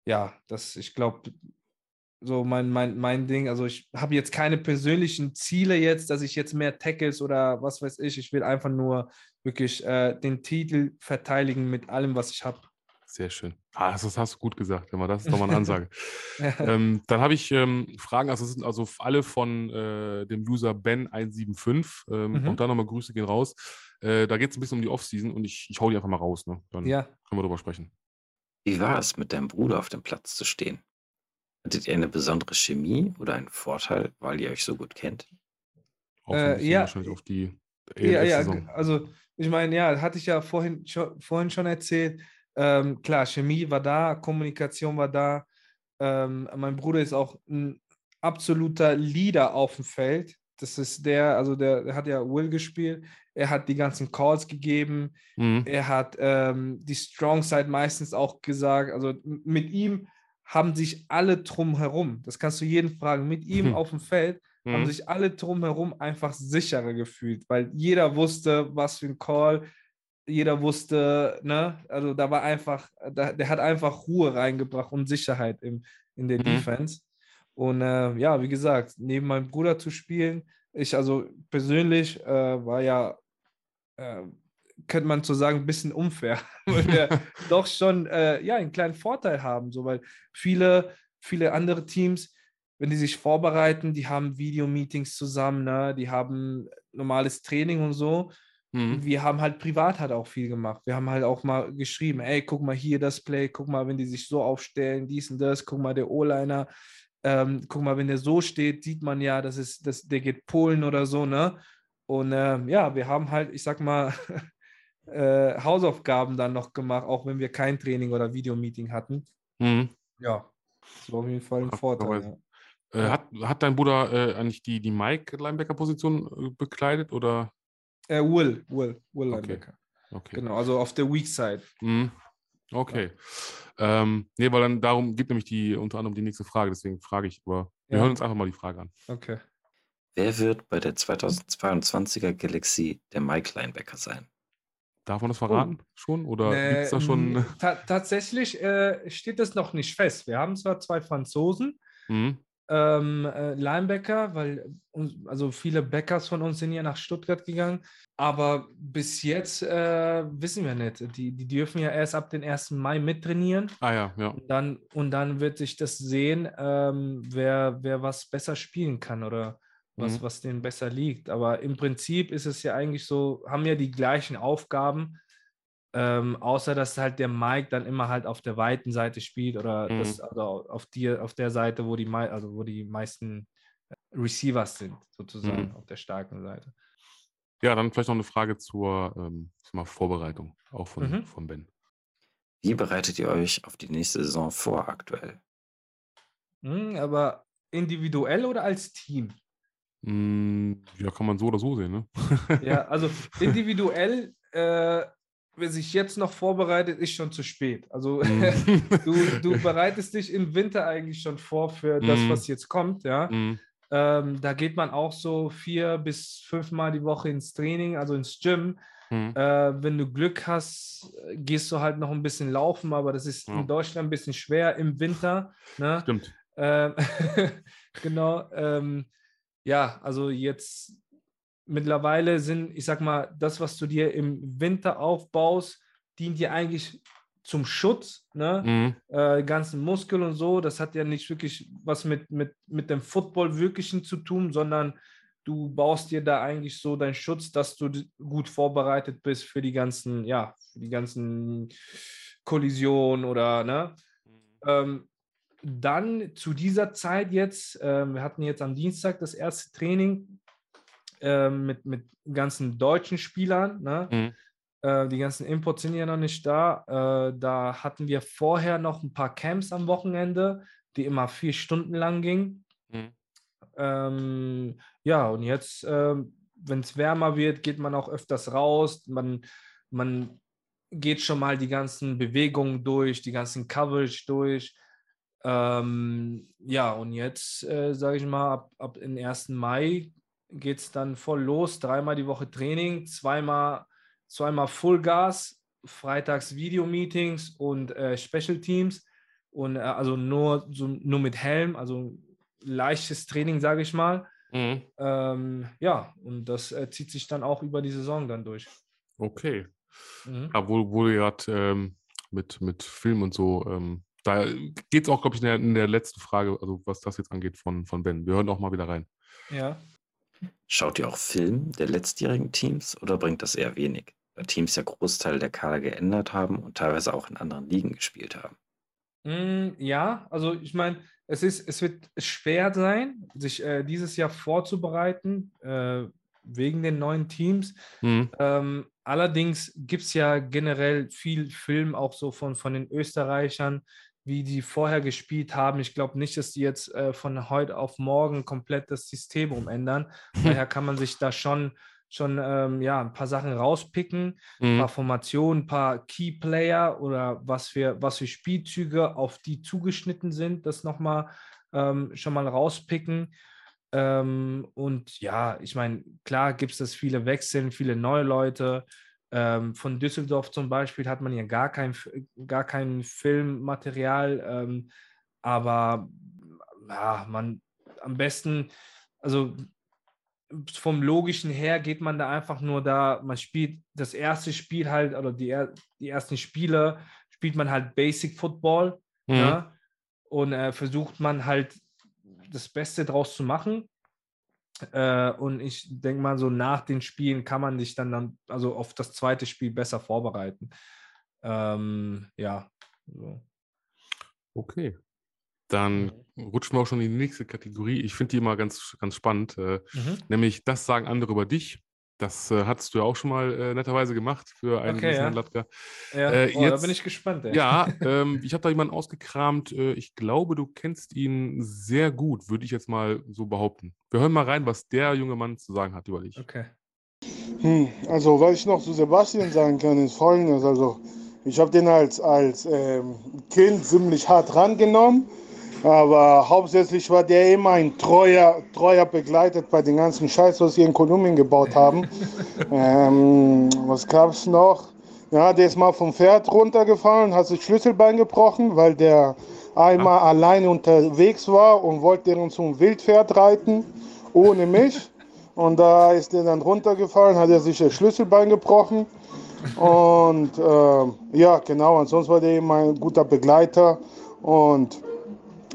Ja, das, ich glaube, so mein, mein, mein Ding. Also ich habe jetzt keine persönlichen Ziele jetzt, dass ich jetzt mehr Tackles oder was weiß ich. Ich will einfach nur wirklich äh, den Titel verteidigen mit allem, was ich habe. Sehr schön. Ah, das hast du gut gesagt, immer. Das ist doch mal eine <laughs> Ansage. <laughs> ähm, dann habe ich ähm, Fragen, also es sind also alle von äh, dem User Ben175. Ähm, mhm. Auch da nochmal Grüße gehen raus. Äh, da geht es ein bisschen um die Offseason und ich, ich hau die einfach mal raus. Ne? Dann ja. können wir darüber sprechen. Wie war es, mit deinem Bruder auf dem Platz zu stehen? Hattet ihr eine besondere Chemie oder einen Vorteil, weil ihr euch so gut kennt? Äh, ja, wahrscheinlich auf die ja, ja, also ich meine, ja, hatte ich ja vorhin, schon, vorhin schon erzählt. Ähm, klar, Chemie war da, Kommunikation war da. Ähm, mein Bruder ist auch ein absoluter Leader auf dem Feld. Das ist der, also der, der hat ja Will gespielt. Er hat die ganzen Calls gegeben. Mhm. Er hat ähm, die Strong Side meistens auch gesagt. Also mit ihm haben sich alle drumherum, das kannst du jeden fragen, mit ihm mhm. <laughs> auf dem Feld mhm. haben sich alle drumherum einfach sicherer gefühlt, weil jeder wusste, was für ein Call, jeder wusste, ne, also da war einfach, da, der hat einfach Ruhe reingebracht und Sicherheit im, in der mhm. Defense. Und äh, ja, wie gesagt, neben meinem Bruder zu spielen, ich also persönlich äh, war ja äh, könnte man so sagen, ein bisschen unfair, <laughs> weil wir <laughs> doch schon äh, ja, einen kleinen Vorteil haben, so, weil viele, viele andere Teams, wenn die sich vorbereiten, die haben Videomeetings zusammen, ne? die haben normales Training und so. Mhm. Wir haben halt privat halt auch viel gemacht. Wir haben halt auch mal geschrieben, ey, guck mal hier das Play, guck mal, wenn die sich so aufstellen, dies und das, guck mal, der O-Liner, ähm, guck mal, wenn der so steht, sieht man ja, das ist, das, der geht Polen oder so, ne? Und ähm, ja, wir haben halt, ich sag mal, <laughs> äh, Hausaufgaben dann noch gemacht, auch wenn wir kein Training oder Videomeeting hatten. Mhm. Ja, das war auf jeden Fall ein Vorteil. Ja. Äh, hat, hat dein Bruder äh, eigentlich die, die Mike-Linebacker-Position äh, bekleidet oder? Äh, Will, Will, Will Linebacker. Okay. Genau, also auf der Weak Side. Mhm. Okay. Ja. Ähm, nee, weil dann darum gibt nämlich die unter anderem die nächste Frage, deswegen frage ich, aber wir ja. hören uns einfach mal die Frage an. Okay. Wer wird bei der 2022er Galaxy der Mike Linebacker sein? Darf man das oh. verraten oh. schon? Oder äh, gibt es da schon. Ta tatsächlich äh, steht es noch nicht fest. Wir haben zwar zwei Franzosen, mhm. Ähm, äh, Linebacker, weil also viele Backers von uns sind ja nach Stuttgart gegangen, aber bis jetzt äh, wissen wir nicht. Die, die dürfen ja erst ab dem 1. Mai mittrainieren. Ah ja, ja. Und dann, und dann wird sich das sehen, ähm, wer, wer was besser spielen kann oder was, mhm. was denen besser liegt. Aber im Prinzip ist es ja eigentlich so, haben ja die gleichen Aufgaben, ähm, außer dass halt der Mike dann immer halt auf der weiten Seite spielt oder mhm. das, also auf, die, auf der Seite, wo die, also wo die meisten äh, Receivers sind, sozusagen, mhm. auf der starken Seite. Ja, dann vielleicht noch eine Frage zur ähm, mal Vorbereitung, auch von, mhm. von Ben. Wie bereitet ihr euch auf die nächste Saison vor aktuell? Mhm, aber individuell oder als Team? Hm, ja, kann man so oder so sehen, ne? Ja, also <laughs> individuell, äh, wer sich jetzt noch vorbereitet, ist schon zu spät. Also mm. <laughs> du, du <laughs> bereitest dich im Winter eigentlich schon vor für das, mm. was jetzt kommt, ja. Mm. Ähm, da geht man auch so vier bis fünfmal die Woche ins Training, also ins Gym. Äh, wenn du Glück hast, gehst du halt noch ein bisschen laufen, aber das ist in Deutschland ein bisschen schwer im Winter. Ne? Stimmt. Ähm, <laughs> genau. Ähm, ja, also jetzt mittlerweile sind, ich sag mal, das, was du dir im Winter aufbaust, dient dir eigentlich zum Schutz, ne? Mhm. Äh, ganzen Muskeln und so. Das hat ja nicht wirklich was mit, mit, mit dem Football wirklichen zu tun, sondern du baust dir da eigentlich so deinen Schutz, dass du gut vorbereitet bist für die ganzen, ja, für die ganzen Kollisionen oder, ne? Mhm. Ähm, dann zu dieser Zeit jetzt, äh, wir hatten jetzt am Dienstag das erste Training äh, mit, mit ganzen deutschen Spielern. Ne? Mhm. Äh, die ganzen Imports sind ja noch nicht da. Äh, da hatten wir vorher noch ein paar Camps am Wochenende, die immer vier Stunden lang gingen. Mhm. Ähm, ja, und jetzt, ähm, wenn es wärmer wird, geht man auch öfters raus. Man, man geht schon mal die ganzen Bewegungen durch, die ganzen Coverage durch. Ähm, ja, und jetzt, äh, sage ich mal, ab, ab den 1. Mai geht es dann voll los. Dreimal die Woche Training, zweimal, zweimal Fullgas, freitags Videomeetings und äh, Special Teams. Und äh, also nur, so, nur mit Helm, also leichtes Training, sage ich mal. Mhm. Ähm, ja, und das äh, zieht sich dann auch über die Saison dann durch. Okay. Mhm. Ja, wo, wo du gerade ähm, mit, mit Film und so, ähm, da geht es auch, glaube ich, in der, in der, letzten Frage, also was das jetzt angeht von, von Ben. Wir hören auch mal wieder rein. Ja. Schaut ihr auch Film der letztjährigen Teams oder bringt das eher wenig? Da Teams ja Großteil der Kader geändert haben und teilweise auch in anderen Ligen gespielt haben. Mm, ja, also ich meine, es, es wird schwer sein, sich äh, dieses Jahr vorzubereiten, äh, wegen den neuen Teams. Mhm. Ähm, allerdings gibt es ja generell viel Film auch so von, von den Österreichern, wie die vorher gespielt haben. Ich glaube nicht, dass die jetzt äh, von heute auf morgen komplett das System umändern. <laughs> Daher kann man sich da schon, schon ähm, ja, ein paar Sachen rauspicken, mhm. ein paar Formationen, ein paar Key-Player oder was für, was für Spielzüge auf die zugeschnitten sind, das nochmal ähm, schon mal rauspicken. Ähm, und ja, ich meine, klar gibt es das viele Wechseln, viele neue Leute. Ähm, von Düsseldorf zum Beispiel hat man ja gar kein, gar kein Filmmaterial, ähm, aber ja, man am besten, also vom logischen her geht man da einfach nur da, man spielt das erste Spiel halt, oder die, die ersten Spiele spielt man halt Basic Football mhm. ne? und äh, versucht man halt das Beste draus zu machen. Äh, und ich denke mal, so nach den Spielen kann man sich dann, dann also auf das zweite Spiel besser vorbereiten. Ähm, ja. So. Okay. Dann rutschen wir auch schon in die nächste Kategorie. Ich finde die immer ganz, ganz spannend. Äh, mhm. Nämlich, das sagen andere über dich. Das äh, hattest du ja auch schon mal äh, netterweise gemacht für einen okay, ja. Latka. Ja, äh, oh, jetzt, da bin ich gespannt. Ey. Ja, <laughs> ähm, ich habe da jemanden ausgekramt. Äh, ich glaube, du kennst ihn sehr gut, würde ich jetzt mal so behaupten. Wir hören mal rein, was der junge Mann zu sagen hat über dich. Okay. Hm, also, was ich noch zu Sebastian sagen kann, ist folgendes. Also, ich habe den als, als ähm, Kind ziemlich hart rangenommen aber hauptsächlich war der immer ein treuer, treuer begleitet bei den ganzen Scheiß, was wir in Kolumbien gebaut haben. <laughs> ähm, was gab es noch? Ja, der ist mal vom Pferd runtergefallen, hat sich Schlüsselbein gebrochen, weil der einmal Ach. alleine unterwegs war und wollte uns zum Wildpferd reiten, ohne mich. Und da ist er dann runtergefallen, hat er sich das Schlüsselbein gebrochen. Und äh, ja, genau, ansonsten war der immer ein guter Begleiter. Und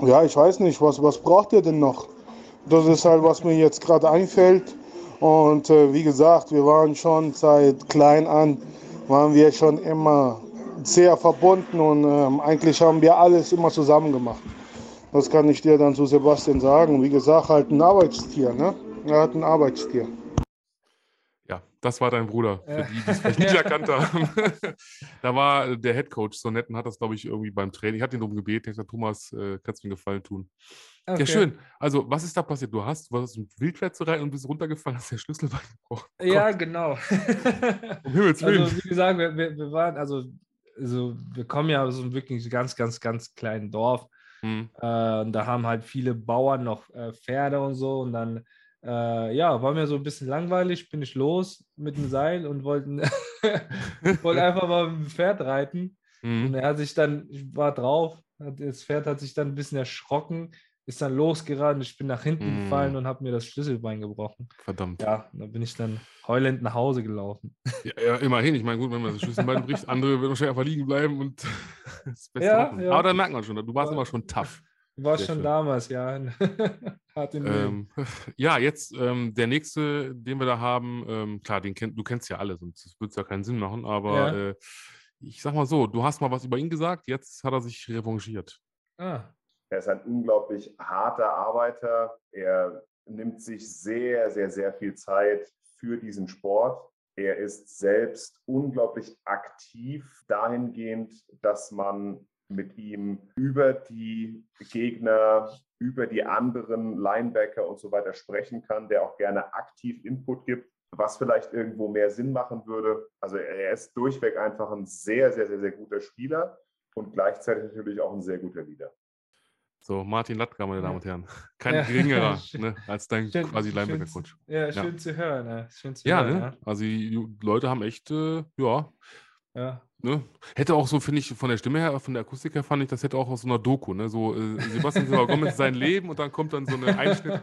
ja, ich weiß nicht, was, was braucht ihr denn noch? Das ist halt, was mir jetzt gerade einfällt. Und äh, wie gesagt, wir waren schon seit klein an, waren wir schon immer sehr verbunden und ähm, eigentlich haben wir alles immer zusammen gemacht. Das kann ich dir dann zu Sebastian sagen. Wie gesagt, halt ein Arbeitstier, ne? Er hat ein Arbeitstier. Das war dein Bruder, für die, die es <laughs> vielleicht nicht erkannt haben. <laughs> da war der Head Coach so nett und hat das, glaube ich, irgendwie beim Training. Ich hatte ihn darum gebeten. Ich gesagt, Thomas, äh, kannst du mir einen Gefallen tun? Okay. Ja, schön. Also, was ist da passiert? Du hast, du hast ein Wildpferd zu rein und bist runtergefallen, hast der Schlüssel <laughs> gebrochen. Ja, genau. um Himmels Willen. Also, wie gesagt, wir, wir, wir waren, also, also, wir kommen ja aus einem wirklich ganz, ganz, ganz kleinen Dorf. Hm. Äh, und da haben halt viele Bauern noch äh, Pferde und so. Und dann äh, ja, war mir so ein bisschen langweilig, bin ich los mit dem Seil und <laughs> wollte wollt einfach mal mit dem Pferd reiten. Mhm. Und er hat sich dann, ich war drauf, das Pferd hat sich dann ein bisschen erschrocken, ist dann losgerannt, ich bin nach hinten mhm. gefallen und habe mir das Schlüsselbein gebrochen. Verdammt. Ja, da bin ich dann heulend nach Hause gelaufen. Ja, ja immerhin. Ich meine, gut, wenn man das Schlüsselbein <laughs> bricht, andere werden wahrscheinlich einfach liegen bleiben und <laughs> das Beste ja. Ja. Aber dann merkt man schon, du warst ja. immer schon tough. War Sehr schon schön. damals, ja. <laughs> ähm, <laughs> ja, jetzt ähm, der nächste, den wir da haben, ähm, klar, den kenn, du kennst ja alle, sonst würde es ja keinen Sinn machen, aber ja. äh, ich sag mal so, du hast mal was über ihn gesagt, jetzt hat er sich revanchiert. Ah. Er ist ein unglaublich harter Arbeiter. Er nimmt sich sehr, sehr, sehr viel Zeit für diesen Sport. Er ist selbst unglaublich aktiv dahingehend, dass man mit ihm über die Gegner, über die anderen Linebacker und so weiter sprechen kann, der auch gerne aktiv Input gibt, was vielleicht irgendwo mehr Sinn machen würde. Also er ist durchweg einfach ein sehr, sehr, sehr, sehr guter Spieler und gleichzeitig natürlich auch ein sehr guter Leader. So, Martin Latka, meine Damen und Herren. Kein ja. geringerer <laughs> ne, als dein schön, quasi Linebacker-Coach. Ja, schön ja. zu hören. Ja, schön zu ja, hören, ne? Also die Leute haben echt, äh, ja, Ja. Ne? Hätte auch so, finde ich, von der Stimme her, von der Akustik her, fand ich, das hätte auch aus so einer Doku, ne? So äh, Sebastian Gomez sein Leben und dann kommt dann so eine <laughs> Einschnitt.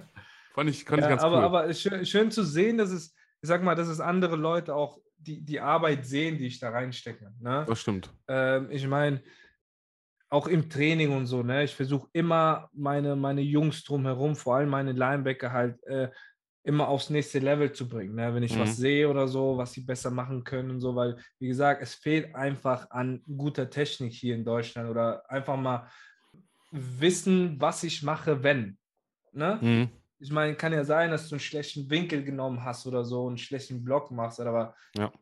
Fand ich, fand ja, ich ganz aber, cool. aber es ist schön, schön zu sehen, dass es, ich sag mal, dass es andere Leute auch die, die Arbeit sehen, die ich da reinstecke. Ne? das stimmt. Ähm, ich meine, auch im Training und so, ne? Ich versuche immer meine, meine Jungs drumherum, vor allem meine Linebacker halt äh, immer aufs nächste Level zu bringen. Ne? Wenn ich Mhm. was sehe oder so, was sie besser machen können und so, weil, wie gesagt, es fehlt einfach an guter Technik hier in Deutschland oder einfach mal wissen, was ich mache, wenn. Ne? Mhm. Ich meine, kann ja sein, dass du einen schlechten Winkel genommen hast oder so, einen schlechten Block machst, aber Ja.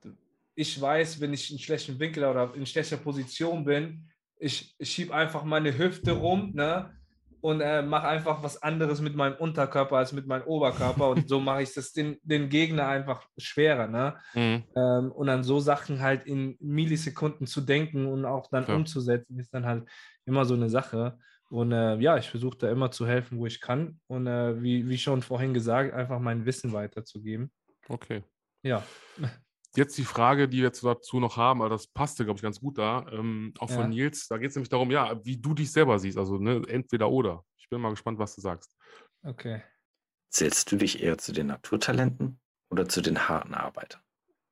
ich weiß, wenn ich einen schlechten Winkel oder in schlechter Position bin, ich, ich schiebe einfach meine Hüfte rum, ne? Und äh, mache einfach was anderes mit meinem Unterkörper als mit meinem Oberkörper. Und <laughs> so mache ich das den, den Gegner einfach schwerer, ne? Mhm. Ähm, und an so Sachen halt in Millisekunden zu denken und auch dann Klar. umzusetzen, ist dann halt immer so eine Sache. Und äh, ja, ich versuche da immer zu helfen, wo ich kann. Und äh, wie, wie schon vorhin gesagt, einfach mein Wissen weiterzugeben. Okay. Ja. <laughs> Jetzt die Frage, die wir jetzt dazu noch haben, aber das passte, glaube ich, ganz gut da. Ähm, auch Ja. von Nils, da geht es nämlich darum, ja, wie du dich selber siehst. Also ne, entweder oder. Ich bin mal gespannt, was du sagst. Okay. Zählst du dich eher zu den Naturtalenten oder zu den harten Arbeitern?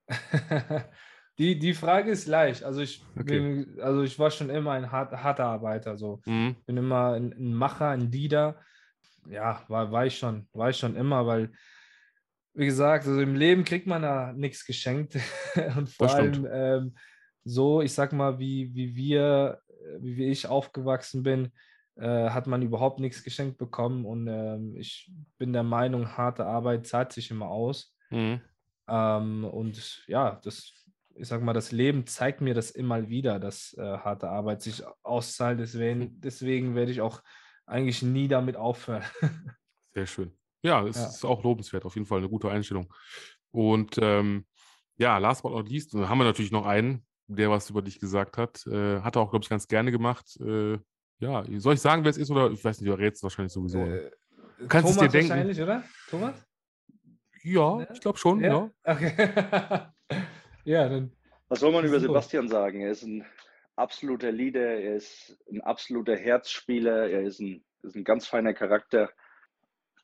<laughs> die, die Frage ist leicht. Also ich, Okay. bin, also ich war schon immer ein hart, harter Arbeiter. So. Mhm. bin immer ein, ein Macher, ein Leader. Ja, war, war ich schon, war ich schon immer, weil, wie gesagt, also im Leben kriegt man da nichts geschenkt. <laughs> Und vor Das allem ähm, so, ich sag mal, wie, wie wir, äh, wie wie ich aufgewachsen bin, äh, hat man überhaupt nichts geschenkt bekommen. Und ähm, ich bin der Meinung, harte Arbeit zahlt sich immer aus. Mhm. Ähm, und ja, das, ich sag mal, das Leben zeigt mir das immer wieder, dass äh, harte Arbeit sich auszahlt. Deswegen, deswegen werde ich auch eigentlich nie damit aufhören. <laughs> Sehr schön. Ja, es Ja. ist auch lobenswert, auf jeden Fall eine gute Einstellung. Und ähm, ja, last but not least, haben wir natürlich noch einen, der was über dich gesagt hat. Äh, hat er auch, glaube ich, ganz gerne gemacht. Äh, ja, soll ich sagen, wer es ist oder ich weiß nicht, du rätst wahrscheinlich sowieso. ne? Äh, Kannst es Thomas dir denken? wahrscheinlich, oder? Thomas? ja, ne? ich glaube schon, ja. Okay. <laughs> ja, dann. Was soll man über. Sebastian sagen? Er ist ein absoluter Leader, er ist ein absoluter Herzspieler, er ist ein, ist ein ganz feiner Charakter.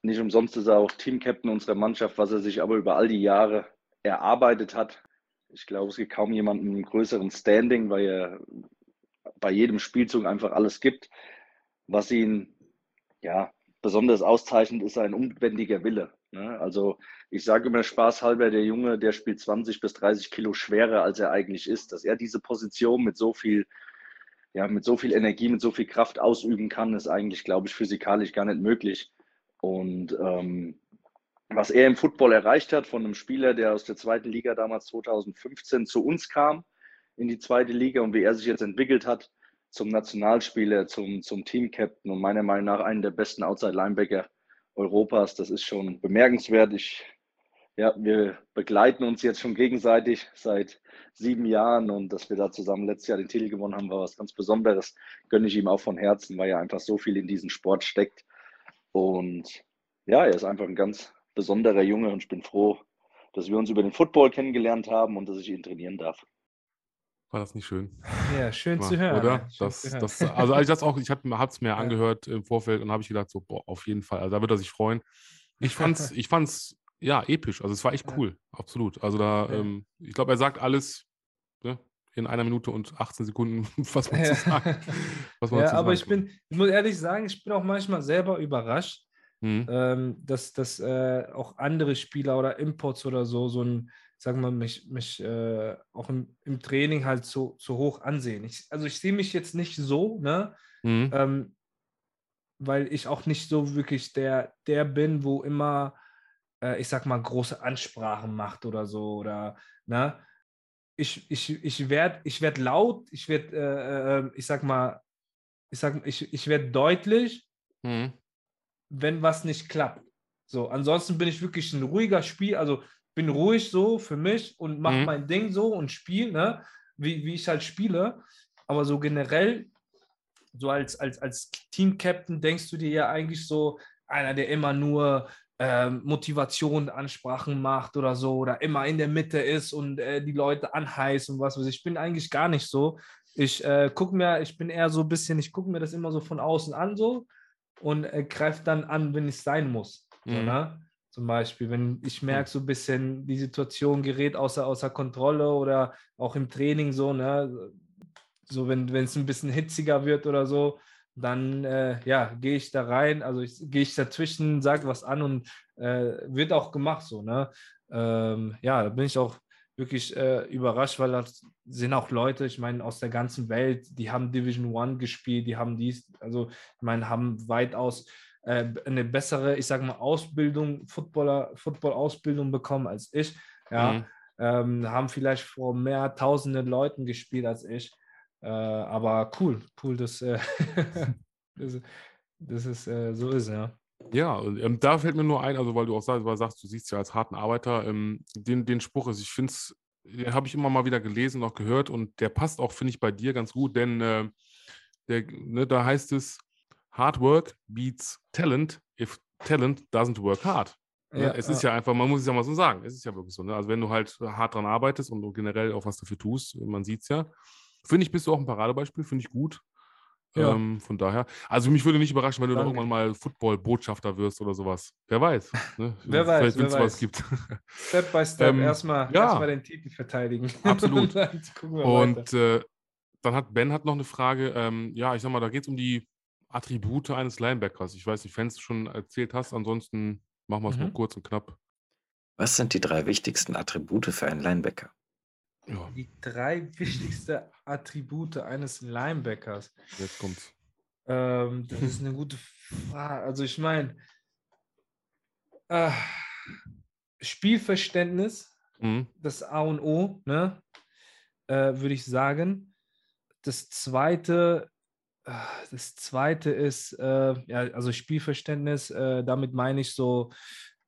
Nicht umsonst ist er auch Teamcaptain unserer Mannschaft, was er sich aber über all die Jahre erarbeitet hat. Ich glaube, es gibt kaum jemanden mit einem größeren Standing, weil er bei jedem Spielzug einfach alles gibt. Was ihn ja besonders auszeichnet, ist sein unbändiger Wille. Ne? Also ich sage immer spaßhalber, der Junge, der spielt 20 bis 30 Kilo schwerer, als er eigentlich ist. Dass er diese Position mit so viel, ja, mit so viel Energie, mit so viel Kraft ausüben kann, ist eigentlich, glaube ich, physikalisch gar nicht möglich. Und ähm, was er im Football erreicht hat, von einem Spieler, der aus der zweiten Liga damals 2015 zu uns kam, in die zweite Liga und wie er sich jetzt entwickelt hat, zum Nationalspieler, zum, zum Team-Captain und meiner Meinung nach einen der besten Outside-Linebacker Europas. Das ist schon bemerkenswert. Ich, ja, wir begleiten uns jetzt schon gegenseitig seit sieben Jahren und dass wir da zusammen letztes Jahr den Titel gewonnen haben, war was ganz Besonderes. Gönne ich ihm auch von Herzen, weil er einfach so viel in diesen Sport steckt. Und ja, er ist einfach ein ganz besonderer Junge und ich bin froh, dass wir uns über den Football kennengelernt haben und dass ich ihn trainieren darf. War das nicht schön? Ja, schön zu hören. Oder? ja, schön Das, zu hören. das, also als ich das auch, ich habe es mir <laughs> Ja. angehört im Vorfeld und habe ich gedacht, so, boah, auf jeden Fall. Also da wird er sich freuen. Ich fand's, <laughs> ich fand's ja episch. Also es war echt Ja. cool, absolut. Also da, Ja. ähm, ich glaube, er sagt alles in einer Minute und 18 Sekunden, <laughs> was man Ja. zu sagen. Was man ja, aber ich bin, ich muss ehrlich sagen, ich bin auch manchmal selber überrascht, Mhm. ähm, dass, dass äh, auch andere Spieler oder Imports oder so, so ein, sagen wir mal, mich, mich äh, auch im, im Training halt so, so hoch ansehen. Ich, also ich sehe mich jetzt nicht so, ne? Mhm. Ähm, weil ich auch nicht so wirklich der, der bin, wo immer, äh, ich sag mal, große Ansprachen macht oder so. Oder, ne? Ich, ich, ich werde ich werd laut, ich werde, äh, äh, ich sag mal, ich sag, ich, ich werde deutlich, Mhm. wenn was nicht klappt. So, ansonsten bin ich wirklich ein ruhiger Spiel, also bin ruhig so für mich und mache Mhm. mein Ding so und spiele, ne, wie, wie ich halt spiele. Aber so generell, so als, als, als Team-Captain denkst du dir ja eigentlich so, einer, der immer nur ähm, Motivation, Ansprachen macht oder so oder immer in der Mitte ist und äh, die Leute anheißt und was weiß ich. Ich bin eigentlich gar nicht so. Ich äh, gucke mir, ich bin eher so ein bisschen, ich gucke mir das immer so von außen an so und äh, greife dann an, wenn es sein muss. So, Mhm. ne? Zum Beispiel, wenn ich merke, so ein bisschen, die Situation gerät außer, außer Kontrolle oder auch im Training so, ne? So, wenn es ein bisschen hitziger wird oder so, dann äh, ja, gehe ich da rein, also ich, gehe ich dazwischen, sage was an und äh, wird auch gemacht so, ne? Ähm, ja, da bin ich auch wirklich äh, überrascht, weil das sind auch Leute, ich meine, aus der ganzen Welt, die haben Division One gespielt, die haben dies, also ich meine, haben weitaus äh, eine bessere, ich sage mal, Ausbildung, Footballer, Football-Ausbildung bekommen als ich. Ja, Mhm. ähm, haben vielleicht vor mehr tausenden Leuten gespielt als ich. Äh, aber cool, cool, dass, äh, das, das ist äh, so ist, ja. Ja, ähm, da fällt mir nur ein, also weil du auch sagst, weil du sagst, du siehst ja als harten Arbeiter, ähm, den, den Spruch ist, ich finde es, den habe ich immer mal wieder gelesen und auch gehört und der passt auch, finde ich, bei dir ganz gut, denn äh, der, ne, da heißt es, Hard work beats talent if talent doesn't work hard. Ne? es ist ja einfach, man muss es ja mal so sagen, es ist ja wirklich so. Ne? Also wenn du halt hart dran arbeitest und du generell auch was dafür tust, man sieht es ja, finde ich, bist du auch ein Paradebeispiel, finde ich gut. Ja. Ähm, von daher, also mich würde nicht überraschen, wenn du noch Danke. irgendwann mal Football-Botschafter wirst oder sowas. Wer weiß. Ne? <laughs> Wer weiß, Vielleicht, wenn es wer weiß. gibt. <laughs> Step by Step Ähm, erstmal ja. erstmal den Titel verteidigen. <laughs> Absolut. Und dann gucken wir weiter. Und äh, dann hat Ben hat noch eine Frage. Ähm, ja, ich sag mal, da geht es um die Attribute eines Linebackers. Ich weiß nicht, wenn du schon erzählt hast, ansonsten machen wir es nur Mhm. kurz und knapp. Was sind die drei wichtigsten Attribute für einen Linebacker? Ja, Die drei wichtigsten Attribute eines Linebackers. jetzt kommt's. Ähm, das ist eine gute Frage. Also ich meine, äh, Spielverständnis, Mhm. das A und O, ne? Äh, würde ich sagen. Das zweite, äh, das zweite ist, äh, ja, also Spielverständnis, äh, damit meine ich so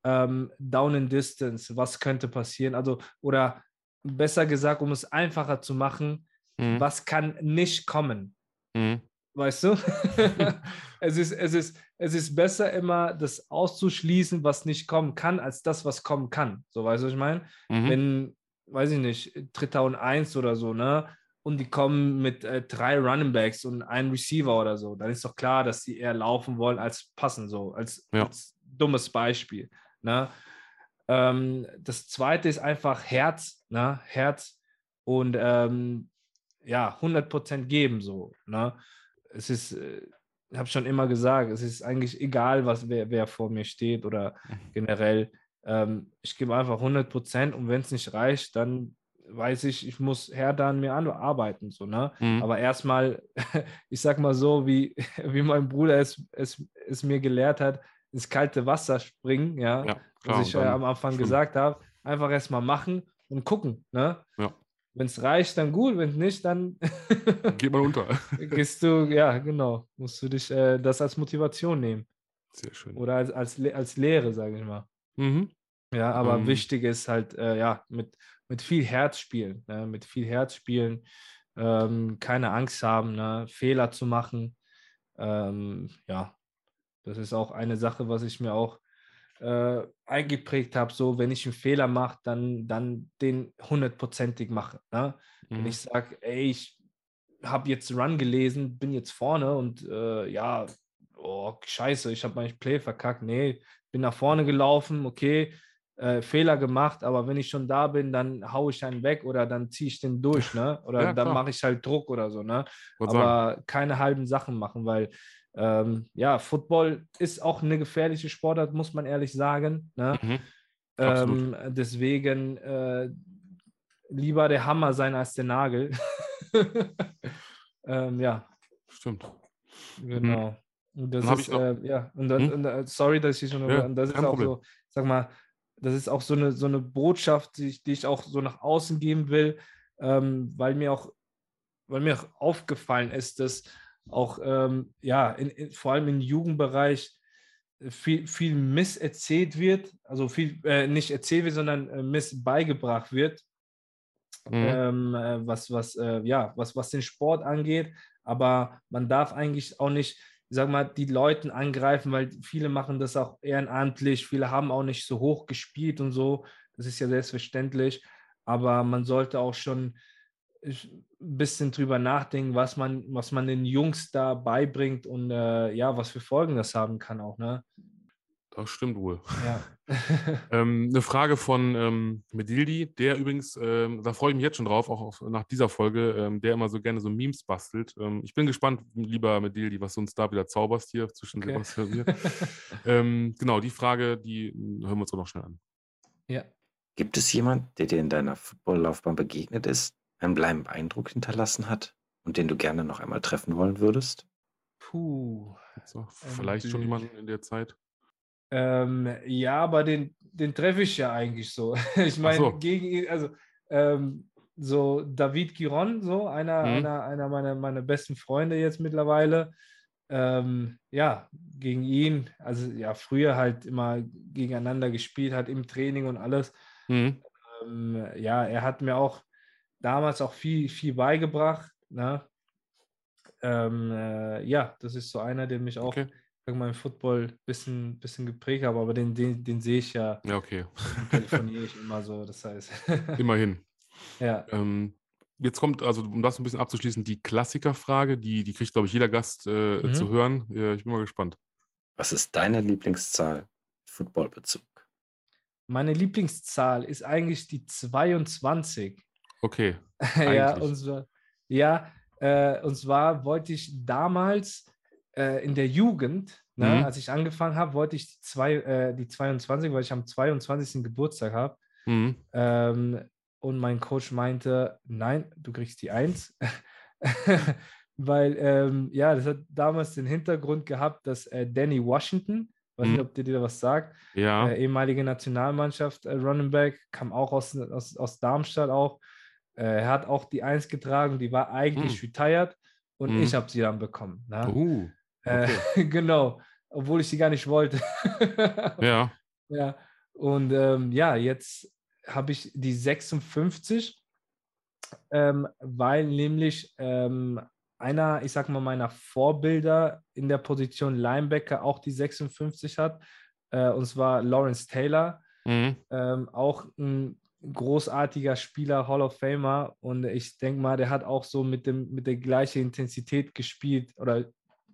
ähm, Down in Distance, was könnte passieren? Also, oder besser gesagt, um es einfacher zu machen, Mhm. was kann nicht kommen? Mhm. Weißt du? <laughs> <laughs> es, ist, es, ist, es ist besser immer, das auszuschließen, was nicht kommen kann, als das, was kommen kann. So, weißt du, was ich meine? Mhm. Wenn, weiß ich nicht, Dritter und Eins oder so, ne? Und die kommen mit äh, drei Running Backs und einem Receiver oder so, dann ist doch klar, dass sie eher laufen wollen als passen, so, als, Ja. als dummes Beispiel. Ne? Ähm, das zweite ist einfach Herz, ne? Herz und ähm, ja, 100% geben, so. Ne? Es ist, äh, ich habe schon immer gesagt, es ist eigentlich egal, was wer, wer vor mir steht oder generell. Ähm, ich gebe einfach 100% und wenn es nicht reicht, dann weiß ich, ich muss härter an mir arbeiten. So, ne? Mhm. Aber erstmal, <laughs> ich sag mal so, wie, <laughs> wie mein Bruder es, es, es mir gelehrt hat, ins kalte Wasser springen, ja, Ja, klar. was ich und äh, am Anfang schwimmen. gesagt habe, einfach erstmal machen und gucken. Ne? Ja. Wenn es reicht, dann gut, wenn nicht, dann <laughs> Geht mal unter. <laughs> gehst du, ja, genau, musst du dich äh, das als Motivation nehmen Sehr schön. oder als, als, als Lehre, sage ich mal. Mhm. Ja, aber Ähm. wichtig ist halt, äh, ja, mit, mit viel Herz spielen, ne? mit viel Herz spielen, ähm, keine Angst haben, ne? Fehler zu machen. Ähm, ja, das ist auch eine Sache, was ich mir auch äh, eingeprägt habe, so wenn ich einen Fehler mache, dann, dann den hundertprozentig mache. Ne? Wenn Mhm. ich sage, ey, ich habe jetzt Run gelesen, bin jetzt vorne und äh, ja, oh, scheiße, ich habe mein Play verkackt. Nee, bin nach vorne gelaufen, okay, äh, Fehler gemacht, aber wenn ich schon da bin, dann haue ich einen weg oder dann ziehe ich den durch, ne? Oder Ja, dann mache ich halt Druck oder so, ne? Sagen. aber keine halben Sachen machen, weil ähm, ja, Football ist auch eine gefährliche Sportart, muss man ehrlich sagen. Ne? Mhm. Ähm, deswegen äh, lieber der Hammer sein als der Nagel. <laughs> ähm, ja, Stimmt. genau. Und das ist, äh, ja, und, dann, Hm? und äh, sorry, dass ich schon, Ja, und das ist auch Problem. so, sag mal, das ist auch so eine, so eine Botschaft, die ich, die ich auch so nach außen geben will, ähm, weil mir auch, weil mir auch aufgefallen ist, dass auch, ähm, ja, in, in, vor allem im Jugendbereich viel, viel Miss erzählt wird, also viel, äh, nicht erzählt wird, sondern äh, Miss beigebracht wird, Mhm. ähm, äh, was, was, äh, ja, was, was den Sport angeht. Aber man darf eigentlich auch nicht ich sag mal, die Leuten angreifen, weil viele machen das auch ehrenamtlich, viele haben auch nicht so hoch gespielt und so. Das ist ja selbstverständlich. Aber man sollte auch schon ein bisschen drüber nachdenken, was man, was man den Jungs da beibringt und äh, ja, was für Folgen das haben kann auch, ne? Das stimmt wohl. Ja. <laughs> ähm, eine Frage von ähm, Medildi, der übrigens, ähm, da freue ich mich jetzt schon drauf, auch auf, nach dieser Folge, ähm, der immer so gerne so Memes bastelt. Ähm, ich bin gespannt, lieber Medildi, was du uns da wieder zauberst hier zwischen Okay. Sebastian und mir. ähm, genau, die Frage, die hm, hören wir uns auch noch schnell an. ja. Gibt es jemand, der dir in deiner Footballlaufbahn begegnet ist, einen bleibenden Eindruck hinterlassen hat und den du gerne noch einmal treffen wollen würdest? Puh. Noch vielleicht schon jemanden in der Zeit? Ähm, ja, aber den, den treffe ich ja eigentlich so. <laughs> Ich meine, so. gegen ihn, also ähm, so David Giron, so einer, Mhm. einer, einer meiner, meiner besten Freunde jetzt mittlerweile. Ähm, ja, gegen ihn, also ja, früher halt immer gegeneinander gespielt hat im Training und alles. Mhm. Ähm, ja, er hat mir auch damals auch viel, viel beigebracht. Ne? Ähm, äh, ja, das ist so einer, der mich auch Okay. im Football ein bisschen, bisschen geprägt habe, aber den, den, den sehe ich ja, Ja, okay. den telefoniere ich immer so, das heißt. <laughs> Immerhin. ja, Ähm, jetzt kommt, also um das ein bisschen abzuschließen, die Klassikerfrage, die, die kriegt, glaube ich, jeder Gast äh, Mhm. zu hören. Ja, ich bin mal gespannt. Was ist deine Lieblingszahl? Footballbezug. meine Lieblingszahl ist eigentlich die 22. Okay. <laughs> ja, und zwar, ja äh, und zwar wollte ich damals äh, in der Jugend, ne, Mhm. als ich angefangen habe, wollte ich die, zwei, äh, die 22, weil ich am 22. Geburtstag habe. Mhm. Ähm, und mein Coach meinte, nein, du kriegst die Eins. <laughs> Weil, ähm, ja, das hat damals den Hintergrund gehabt, dass äh, Danny Washington, weiß Mhm. nicht, ob dir dir was sagt, Ja. äh, ehemalige Nationalmannschaft, äh, Running Back, kam auch aus, aus, aus Darmstadt auch. Äh, er hat auch die Eins getragen, die war eigentlich Mhm. retired und Mhm. ich habe sie dann bekommen. Uh, Äh, <laughs> genau, obwohl ich sie gar nicht wollte. <laughs> ja. Ja, und ähm, ja, jetzt habe ich die 56, ähm, weil nämlich ähm, einer, ich sag mal, meiner Vorbilder in der Position Linebacker auch die 56 hat, äh, und zwar Lawrence Taylor, Mhm. ähm, auch ein großartiger Spieler, Hall of Famer, und ich denke mal, der hat auch so mit, dem, mit der gleichen Intensität gespielt oder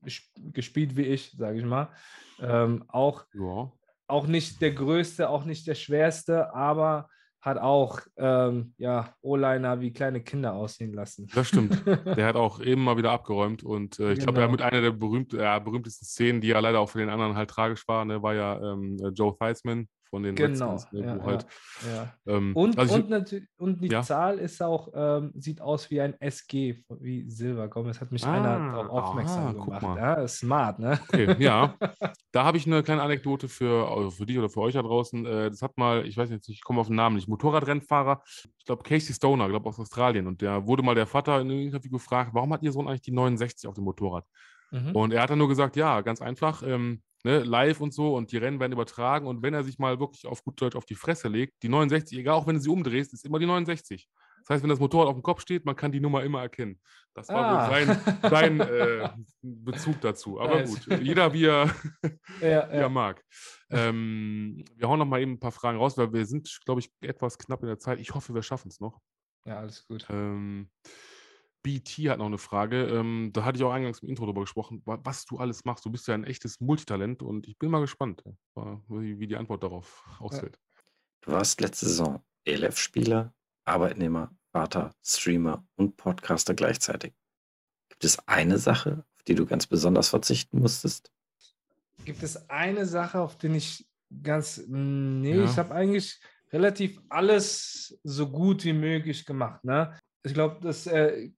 ges- gespielt wie ich, sage ich mal. Ähm, auch Ja. auch nicht der größte, auch nicht der schwerste, aber hat auch ähm, ja, O-Liner wie kleine Kinder aussehen lassen. Das stimmt. <laughs> Der hat auch eben mal wieder abgeräumt und äh, ich glaube, er Genau. mit einer der berühmt, äh, berühmtesten Szenen, die ja leider auch für den anderen halt tragisch war, ne, war ja ähm, äh, Joe Theismann von den Genau, Redskins, ne, ja, halt, ja. ähm, Und, also ich- und, natürlich, und die Ja. Zahl ist auch, ähm, sieht aus wie ein SG, wie Silver Gomez, hat mich einer Ah, darauf aufmerksam ah, gemacht. Ja, smart, ne? Okay, ja. <laughs> Da habe ich eine kleine Anekdote für, also für dich oder für euch da draußen. Äh, Das hat mal, ich weiß jetzt nicht, ich komme auf den Namen nicht, Motorradrennfahrer, ich glaube Casey Stoner, glaube aus Australien. Und der wurde mal der Vater in einem Interview gefragt, warum hat ihr Sohn eigentlich die 69 auf dem Motorrad? Mhm. Und er hat dann nur gesagt, ja, ganz einfach, ähm, ne, live und so und die Rennen werden übertragen und wenn er sich mal wirklich auf gut Deutsch auf die Fresse legt, die 69, egal auch wenn du sie umdrehst, ist immer die 69. Das heißt, wenn das Motorrad auf dem Kopf steht, man kann die Nummer immer erkennen. Das war Ah. wohl sein, <laughs> sein äh, Bezug dazu. Aber Nice. gut, jeder wie er, <laughs> ja, wie er mag. Ähm, wir hauen noch mal eben ein paar Fragen raus, weil wir sind, glaube ich, etwas knapp in der Zeit. Ich hoffe, wir schaffen es noch. ja, alles gut. Ähm, BT hat noch eine Frage. Ähm, da hatte ich auch eingangs im Intro drüber gesprochen, wa- was du alles machst. Du bist ja ein echtes Multitalent und ich bin mal gespannt, wa- wie, die Antwort darauf <laughs> ausfällt. Du warst letzte Saison ELF-Spieler, Arbeitnehmer, Vater, Streamer und Podcaster gleichzeitig. Gibt es eine Sache, auf die du ganz besonders verzichten musstest? Gibt es eine Sache, auf die ich ganz. Nee, Ja. ich habe eigentlich relativ alles so gut wie möglich gemacht. Ne? Ich glaube, dass äh,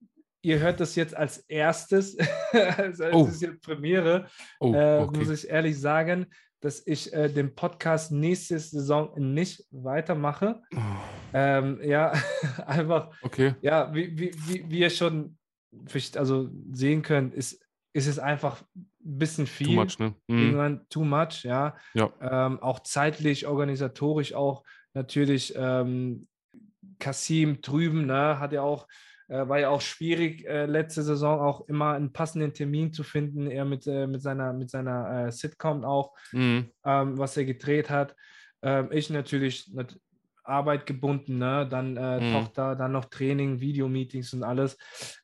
ihr hört das jetzt als erstes. <laughs> also, es Oh. ist jetzt Premiere. Oh, äh, okay. Muss ich ehrlich sagen, dass ich äh, den Podcast nächste Saison nicht weitermache. Oh, Ähm, ja, <laughs> einfach okay. ja, wie, wie, wie, wie ihr schon also sehen könnt, ist, ist es einfach ein bisschen viel. Too much, ne? Mhm. Irgendwann too much, ja. Ja. Ähm, auch zeitlich, organisatorisch auch natürlich. Ähm, Kasim drüben, ne, hat ja auch Äh, war ja auch schwierig, äh, letzte Saison auch immer einen passenden Termin zu finden, er mit, äh, mit seiner, mit seiner äh, Sitcom auch, Mhm. ähm, was er gedreht hat. Ähm, ich natürlich nat Arbeit gebunden, ne? dann äh, Mhm. Tochter, dann noch Training, Videomeetings und alles.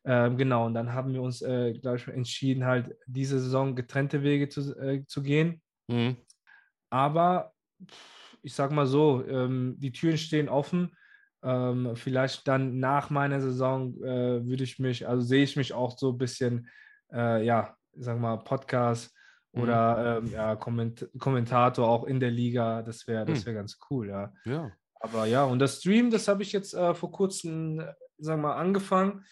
Ähm, genau, und dann haben wir uns, äh, glaube ich, entschieden, halt diese Saison getrennte Wege zu, äh, zu gehen. Mhm. Aber ich sag mal so, ähm, die Türen stehen offen. Ähm, vielleicht dann nach meiner Saison äh, würde ich mich, also sehe ich mich auch so ein bisschen, äh, ja, sag mal, Podcast Mhm. oder ähm, ja, Komment Kommentator auch in der Liga. Das wäre das Hm. wär ganz cool, ja. Ja. Aber ja, und das Stream, das habe ich jetzt äh, vor kurzem, sagen wir mal, angefangen.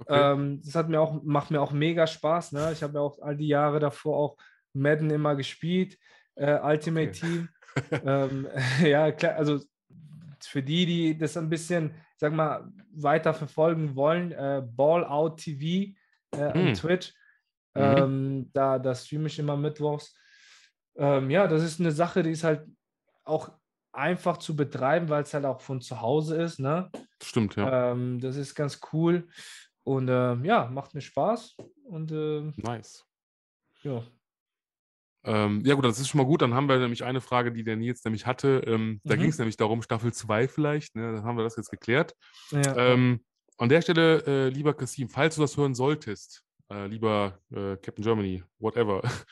Okay. Ähm, das hat mir auch, macht mir auch mega Spaß. Ne? Ich habe ja auch all die Jahre davor auch Madden immer gespielt, äh, Ultimate Okay. Team. <laughs> ähm, <laughs> ja, klar, also für die, die das ein bisschen, sag mal, weiter verfolgen wollen, äh, Ball Out TV äh, Hm. an Twitch. Mhm. Ähm, da, da streame ich immer mittwochs. Ähm, ja, das ist eine Sache, die ist halt auch einfach zu betreiben, weil es halt auch von zu Hause ist. Ne? Stimmt, ja. Ähm, das ist ganz cool. Und ähm, ja, macht mir Spaß. Und ähm, Nice. ja. Ähm, ja, gut, das ist schon mal gut. Dann haben wir nämlich eine Frage, die der Nils nämlich hatte. Ähm, Da Mhm. ging es nämlich darum, Staffel 2 vielleicht. Ne? Dann haben wir das jetzt geklärt. ja. Ähm, an der Stelle, äh, lieber Kassim, falls du das hören solltest, äh, lieber äh, Captain Germany, whatever. <laughs>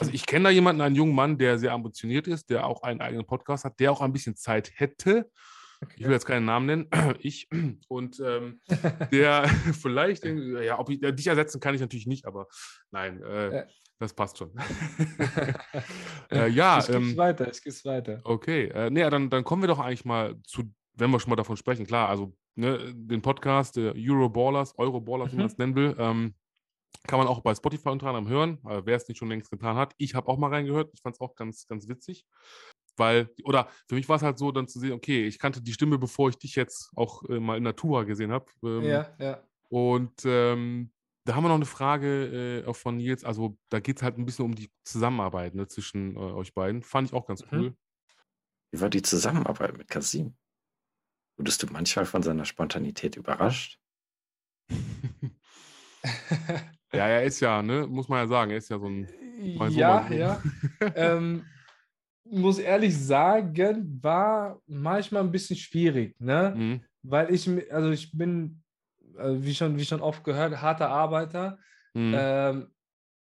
Also ich kenne da jemanden, einen jungen Mann, der sehr ambitioniert ist, der auch einen eigenen Podcast hat, der auch ein bisschen Zeit hätte. Ich will jetzt keinen Namen nennen, <clears throat> ich. Und ähm, <laughs> der <laughs> vielleicht, ja, ob ich äh, dich ersetzen kann ich natürlich nicht, aber nein, äh. Das passt schon. <laughs> <laughs> äh, ja, ich gebe ähm, weiter, ich gebe weiter. Okay, äh, nee, dann, dann kommen wir doch eigentlich mal zu, wenn wir schon mal davon sprechen, klar, also ne, den Podcast der Euroballers, Euroballers, wie man Mhm. es nennen will, ähm, kann man auch bei Spotify unter anderem hören, äh, wer es nicht schon längst getan hat. Ich habe auch mal reingehört, ich fand es auch ganz, ganz witzig, weil, oder für mich war es halt so, dann zu sehen, okay, ich kannte die Stimme, bevor ich dich jetzt auch äh, mal in Natura gesehen habe. Ähm, Ja, ja. und ähm, da haben wir noch eine Frage äh, auch von Nils. Also da geht es halt ein bisschen um die Zusammenarbeit ne, zwischen äh, euch beiden. Fand ich auch ganz Mhm. cool. Wie war die Zusammenarbeit mit Kasim? Wurdest du manchmal von seiner Spontanität überrascht? <laughs> Ja, er ist ja, ne, muss man ja sagen, er ist ja so ein. So, ja, so. ja. <laughs> ähm, muss ehrlich sagen, war manchmal ein bisschen schwierig, ne? Mhm. Weil ich, also ich bin, also wie schon, wie schon oft gehört, harter Arbeiter. Mhm. Ähm,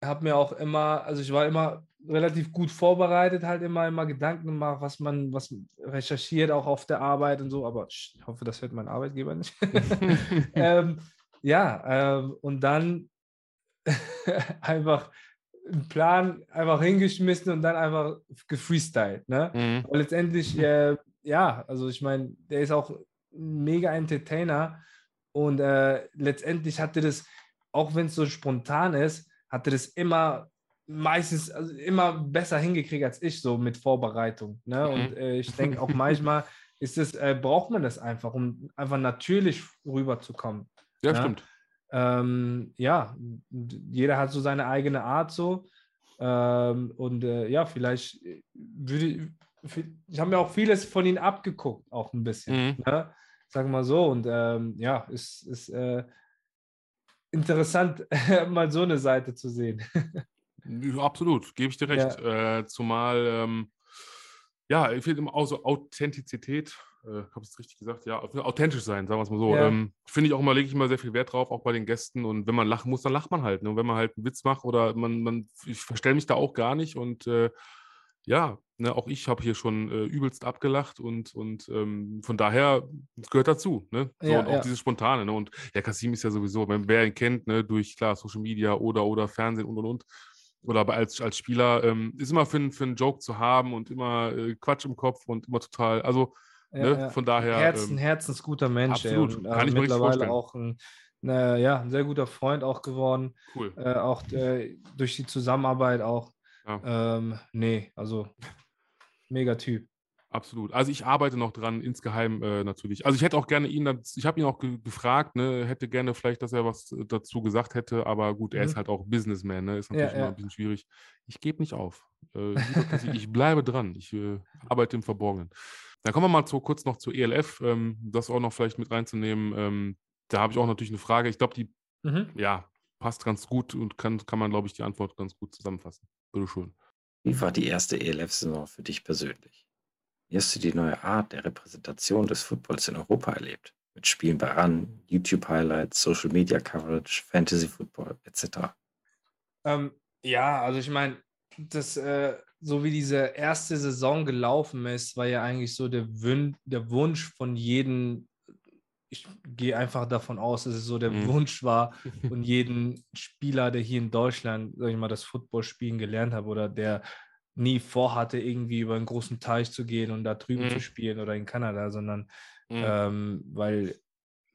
habe mir auch immer, also ich war immer relativ gut vorbereitet, halt immer, immer Gedanken gemacht, was man, was recherchiert, auch auf der Arbeit und so, aber ich hoffe, das hört mein Arbeitgeber nicht. <laughs> <laughs> ähm, ja, ähm, und dann <laughs> einfach einen Plan einfach hingeschmissen und dann einfach gefreestylt, ne? Mhm. Aber letztendlich, äh, ja, also ich meine, der ist auch ein mega Entertainer und äh, letztendlich hatte das, auch wenn es so spontan ist, hatte das immer meistens also immer besser hingekriegt als ich so mit Vorbereitung. Ne? Und Mhm. äh, ich denke auch manchmal ist es, äh, braucht man das einfach, um einfach natürlich rüberzukommen. Ja, Ja. stimmt. Ähm, ja, jeder hat so seine eigene Art so. Ähm, und äh, ja, vielleicht würde ich habe mir auch vieles von ihnen abgeguckt, auch ein bisschen. Mhm. Ne? Sagen wir mal so. Und ähm, ja, es ist äh, interessant, <laughs> mal so eine Seite zu sehen. Ja, Absolut, gebe ich dir recht. Äh, zumal, ähm, ja, ich finde immer auch so Authentizität, äh, habe ich es richtig gesagt? Ja, authentisch sein, sagen wir es mal so. Ja. Ähm, finde ich auch immer, lege ich immer sehr viel Wert drauf, auch bei den Gästen. Und wenn man lachen muss, dann lacht man halt. Ne? Und wenn man halt einen Witz macht oder man, man ich verstelle mich da auch gar nicht. Und äh, ja, ne, auch ich habe hier schon äh, übelst abgelacht und, und ähm, von daher, gehört dazu, ne? So, Ja, und auch ja. dieses Spontane, ne? Und ja, Kasim ist ja sowieso, wenn wer ihn kennt, ne, durch klar, Social Media oder oder Fernsehen und und und. Oder aber als, als Spieler, ähm, ist immer für, einen- für einen Joke zu haben und immer äh, Quatsch im Kopf und immer total, also ne, von daher. Herzen, ähm, herzensguter Mensch. absolut, und, kann äh, ich mir richtig mittlerweile auch ein, na, ja, ein sehr guter Freund auch geworden. cool. Äh, auch äh, durch die Zusammenarbeit auch. Ja. Ähm, nee, also mega Typ. Absolut. Also ich arbeite noch dran, insgeheim äh, natürlich. Also ich hätte auch gerne ihn, ich habe ihn auch ge gefragt, ne, hätte gerne vielleicht, dass er was dazu gesagt hätte, aber gut, er Mhm. ist halt auch Businessman, ne, ist Ja, natürlich immer ja. ein bisschen schwierig. Ich gebe nicht auf. Äh, ich bleibe dran. Ich äh, arbeite im Verborgenen. Dann kommen wir mal zu, kurz noch zur ELF, ähm, das auch noch vielleicht mit reinzunehmen. Ähm, da habe ich auch natürlich eine Frage. Ich glaube, die Mhm. ja, passt ganz gut und kann, kann man, glaube ich, die Antwort ganz gut zusammenfassen. Bitte schön. Wie war die erste ELF-Saison für dich persönlich? Wie hast du die neue Art der Repräsentation des Footballs in Europa erlebt? Mit Spielen bei RAN, YouTube-Highlights, Social-Media-Coverage, Fantasy-Football etc. Ähm, ja, also ich meine, äh, so wie diese erste Saison gelaufen ist, war ja eigentlich so der, Wün der Wunsch von jedem, ich gehe einfach davon aus, dass es so der Mhm. Wunsch war <laughs> von jedem Spieler, der hier in Deutschland, sag ich mal, das Football spielen gelernt hat oder der nie vorhatte, irgendwie über einen großen Teich zu gehen und da drüben Mhm. zu spielen oder in Kanada, sondern Mhm. ähm, weil,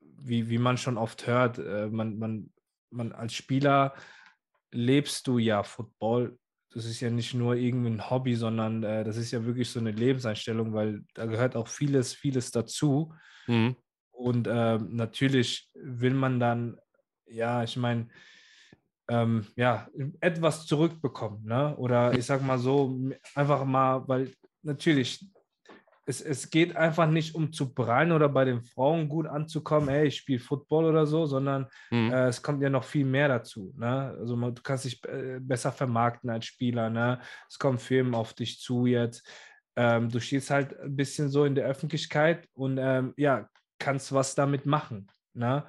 wie, wie man schon oft hört, äh, man, man, man als Spieler lebst du ja Football. Das ist ja nicht nur irgendwie ein Hobby, sondern äh, das ist ja wirklich so eine Lebenseinstellung, weil da gehört auch vieles, vieles dazu. Und ähm, natürlich will man dann, ja, ich meine, ähm, ja, etwas zurückbekommen, ne? Oder ich sag mal so, einfach mal, weil natürlich, es, es geht einfach nicht um zu prallen oder bei den Frauen gut anzukommen, hey, ich spiele Football oder so, sondern Mhm. äh, es kommt ja noch viel mehr dazu. Ne? Also man, du kannst dich äh, besser vermarkten als Spieler. Ne? Es kommen Firmen auf dich zu jetzt. Ähm, du stehst halt ein bisschen so in der Öffentlichkeit und ähm, ja, kannst was damit machen. Ne?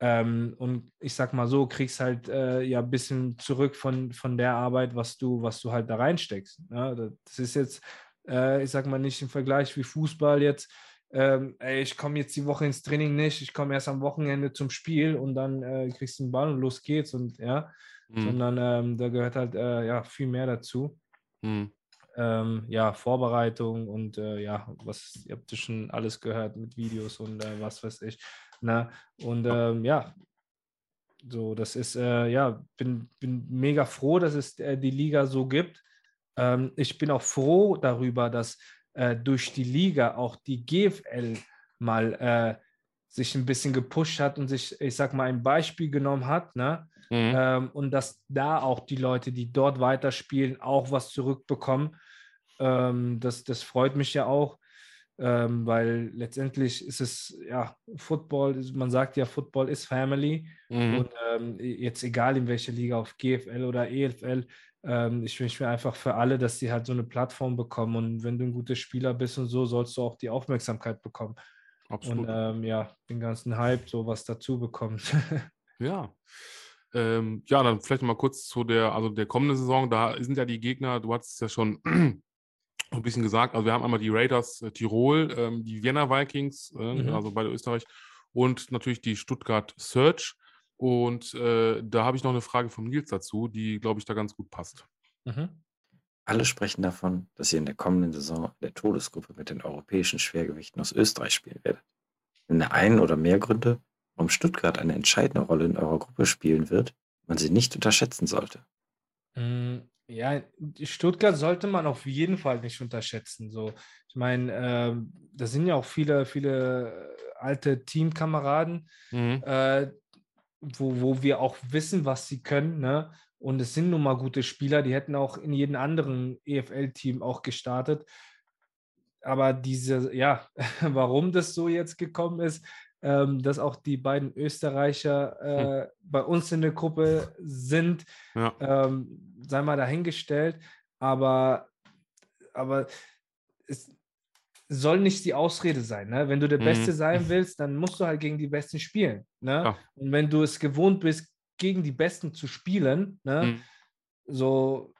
Ähm, und ich sag mal so, kriegst halt äh, ja ein bisschen zurück von, von der Arbeit, was du, was du halt da reinsteckst. Ne? Das ist jetzt, äh, ich sag mal, nicht im Vergleich wie Fußball jetzt. Ähm, ey, ich komme jetzt die Woche ins Training nicht, ich komme erst am Wochenende zum Spiel und dann äh, kriegst du den Ball und los geht's und ja, Mhm. sondern ähm, da gehört halt äh, ja viel mehr dazu. Mhm. Ähm, ja, Vorbereitung und äh, ja, was, ihr habt schon alles gehört mit Videos und äh, was weiß ich. Ne? Und ähm, ja, so, das ist, äh, ja, bin, bin mega froh, dass es äh, die Liga so gibt. Ähm, ich bin auch froh darüber, dass äh, durch die Liga auch die GFL mal äh, sich ein bisschen gepusht hat und sich, ich sag mal, ein Beispiel genommen hat, ne? Mhm. ähm, und dass da auch die Leute, die dort weiterspielen, auch was zurückbekommen. Ähm, das, das freut mich ja auch, ähm, weil letztendlich ist es, ja, Football, man sagt ja, Football ist Family. Mhm. Und ähm, jetzt egal in welcher Liga, auf GFL oder EFL, ähm, ich wünsche mir einfach für alle, dass sie halt so eine Plattform bekommen. Und wenn du ein guter Spieler bist und so, sollst du auch die Aufmerksamkeit bekommen. Absolut. Und ähm, ja, den ganzen Hype, so was dazu bekommt. <laughs> Ja. Ähm, ja, dann vielleicht mal kurz zu der, also der kommenden Saison. Da sind ja die Gegner, du hast es ja schon ein bisschen gesagt. Also wir haben einmal die Raiders äh, Tirol, ähm, die Vienna Vikings, äh, Mhm. also beide Österreich, und natürlich die Stuttgart Search. Und äh, da habe ich noch eine Frage vom Nils dazu, die, glaube ich, da ganz gut passt. mhm. Alle sprechen davon, dass ihr in der kommenden Saison in der Todesgruppe mit den europäischen Schwergewichten aus Österreich spielen werdet. Sind da ein oder mehr Gründe, warum Stuttgart eine entscheidende Rolle in eurer Gruppe spielen wird, man sie nicht unterschätzen sollte? Ja, Stuttgart sollte man auf jeden Fall nicht unterschätzen. So, ich meine, ähm, da sind ja auch viele, viele äh, alte Teamkameraden, Mhm. äh, wo, wo wir auch wissen, was sie können. Ne? Und es sind nun mal gute Spieler, die hätten auch in jedem anderen EFL-Team auch gestartet. Aber diese, ja, <laughs> warum das so jetzt gekommen ist, ähm, dass auch die beiden Österreicher äh, bei uns in der Gruppe sind, Ja. ähm, sei mal dahingestellt, aber, aber es soll nicht die Ausrede sein. Ne? Wenn du der Mhm. Beste sein willst, dann musst du halt gegen die Besten spielen. Ne? Ja. Und wenn du es gewohnt bist, gegen die Besten zu spielen, ne? Mhm. so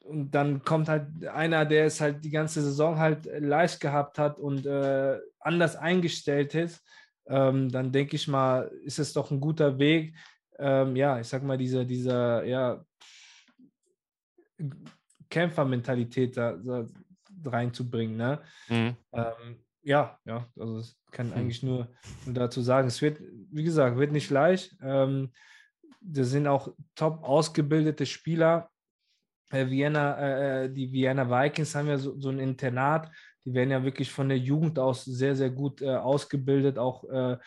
und dann kommt halt einer, der es halt die ganze Saison halt leicht gehabt hat und äh, anders eingestellt ist, ähm, dann denke ich mal, ist es doch ein guter Weg, ähm, ja, ich sag mal, dieser, dieser, ja, Kämpfermentalität da, da reinzubringen, ne? Mhm. Ähm, ja, ja, also ich kann Hm. eigentlich nur, nur dazu sagen, es wird, wie gesagt, wird nicht leicht. Ähm, das sind auch top ausgebildete Spieler. Äh, Vienna, äh, die Vienna Vikings haben ja so, so ein Internat, die werden ja wirklich von der Jugend aus sehr, sehr gut äh, ausgebildet, auch äh,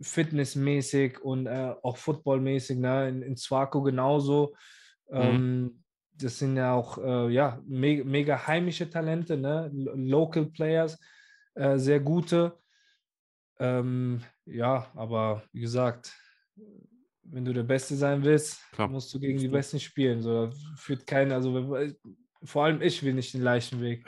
fitnessmäßig und äh, auch footballmäßig, ne? in, in Zwaco genauso. Ähm, das sind ja auch äh, ja, me mega heimische Talente, ne? Lo- Local Players, äh, sehr gute. Ähm, ja, aber wie gesagt, wenn du der Beste sein willst, Klar. musst du gegen die. Besten spielen. So führt keiner, also wenn- vor allem ich will nicht den leichten Weg.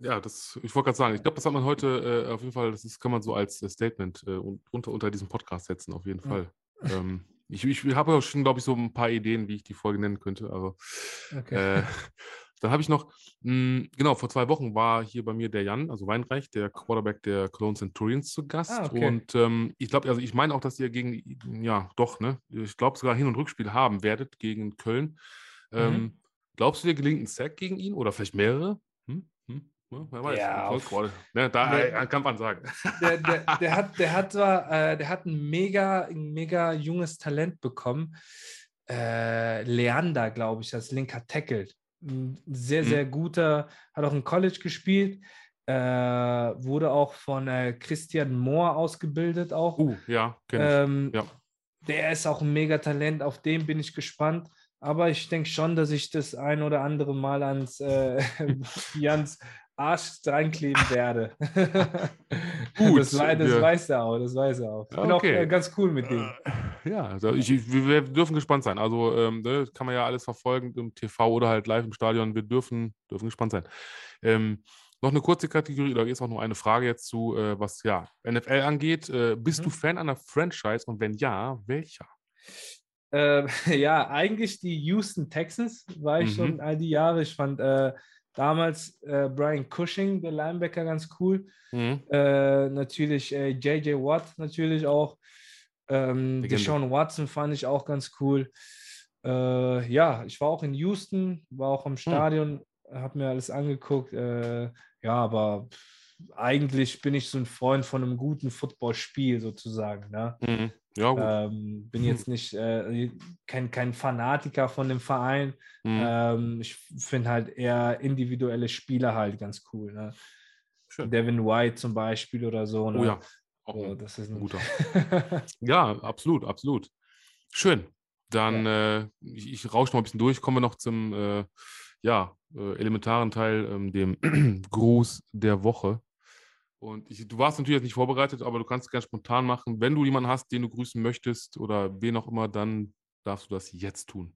Ja, das, ich wollte gerade sagen, ich glaube, das hat man heute äh, auf jeden Fall, das ist, kann man so als äh, Statement äh, un- unter, unter diesem Podcast setzen, auf jeden Ja. Fall. Ähm, ich ich habe ja schon, glaube ich, so ein paar Ideen, wie ich die Folge nennen könnte. Also, Okay. äh, <laughs> dann habe ich noch, mh, genau, vor zwei Wochen war hier bei mir der Jan, also Weinreich, der Quarterback der Cologne Centurions zu Gast. Ah, okay. Und ähm, ich glaube, also ich meine auch, dass ihr gegen, ja, doch, ne? Ich glaube sogar Hin- und Rückspiel haben werdet gegen Köln. Mhm. Ähm, Glaubst du, dir gelingt ein Sack gegen ihn oder vielleicht mehrere? Hm? Ja, wer weiß. Ja, auf-. Ne, da Der- äh, kann man sagen. <laughs> der, der, der, hat, der, hat zwar, äh, der hat ein mega, ein mega junges Talent bekommen. Äh, Leander, glaube ich, als linker Tackle. Ein sehr, Mhm. sehr guter, hat auch im College gespielt. Äh, wurde auch von äh, Christian Mohr ausgebildet auch. Uh, ja. Ähm, Ja. Der ist auch ein Megatalent, auf den bin ich gespannt. Aber ich denke schon, dass ich das ein oder andere Mal ans äh, <laughs> Jans Arsch drankleben werde. <laughs> Gut, das, wei- das wir- weiß er auch, das weiß er auch. Ich Ja, bin okay. auch äh, ganz cool mit dem. Ja, also ich, wir dürfen gespannt sein. Also ähm, ne, kann man ja alles verfolgen im TV oder halt live im Stadion. Wir dürfen, dürfen gespannt sein. Ähm, noch eine kurze Kategorie, oder ist auch noch eine Frage jetzt zu, äh, was ja NFL angeht. Äh, bist Mhm. du Fan einer Franchise und wenn ja, welcher? Äh, <laughs> ja, eigentlich die Houston Texans war ich Mhm. schon all die Jahre. Ich fand äh, damals äh, Brian Cushing, der Linebacker, ganz cool. Mhm. Äh, natürlich äh, JJ Watt, natürlich auch. Ähm. Deshaun Watson fand ich auch ganz cool. Äh, ja, ich war auch in Houston, war auch im Stadion, habe mir alles angeguckt. Äh, ja, aber eigentlich bin ich so ein Freund von einem guten Footballspiel sozusagen. Ne? Mhm. Ja, gut. Ähm, bin jetzt nicht äh, kein, kein Fanatiker von dem Verein. Mhm. Ähm, ich finde halt eher individuelle Spieler halt ganz cool. Ne? Schön. Devin White zum Beispiel oder so. Ne? Oh ja, auch So, ein das ist ein guter. <laughs> Ja, absolut, absolut. Schön. Dann, äh, ich, ich rausche noch ein bisschen durch, kommen wir noch zum äh, ja, äh, elementaren Teil, ähm, dem <clears throat> Gruß der Woche. Und ich, du warst natürlich jetzt nicht vorbereitet, aber du kannst es ganz spontan machen. Wenn du jemanden hast, den du grüßen möchtest oder wen auch immer, dann darfst du das jetzt tun.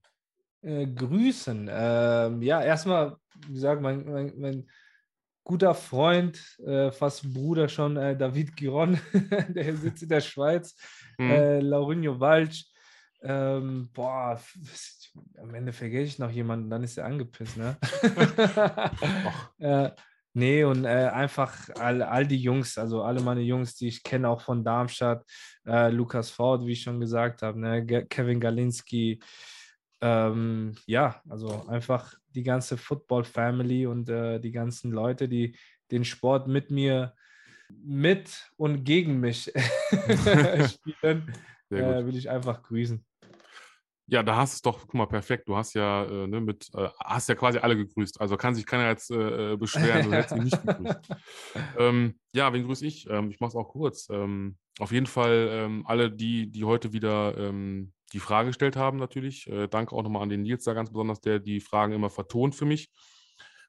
äh, grüßen. Ähm, ja, erstmal, wie gesagt, mein, mein, mein guter Freund, äh, fast Bruder schon, äh, David Giron, <laughs> der sitzt in der Schweiz, Mhm. äh, Laurinho Walsch. Ähm, boah, am Ende vergesse ich noch jemanden, dann ist er angepisst, ne? <laughs> <laughs> nee, und äh, einfach all, all die Jungs, also alle meine Jungs, die ich kenne, auch von Darmstadt, äh, Lukas Ford, wie ich schon gesagt habe, ne? Ge- Kevin Galinski, ähm, ja, also einfach die ganze Football-Family und äh, die ganzen Leute, die den Sport mit mir, mit und gegen mich <laughs> <laughs> spielen, äh, will ich einfach grüßen. Ja, da hast du es doch, guck mal, perfekt. Du hast ja äh, ne, mit, äh, hast ja quasi alle gegrüßt. Also kann sich keiner jetzt äh, äh, beschweren, du hättest ihn nicht gegrüßt. <laughs> ähm, ja, wen grüße ich? Ähm, ich mache es auch kurz. Ähm, auf jeden Fall ähm, alle, die, die heute wieder ähm, die Frage gestellt haben, natürlich. Äh, danke auch nochmal an den Nils da ganz besonders, der die Fragen immer vertont für mich.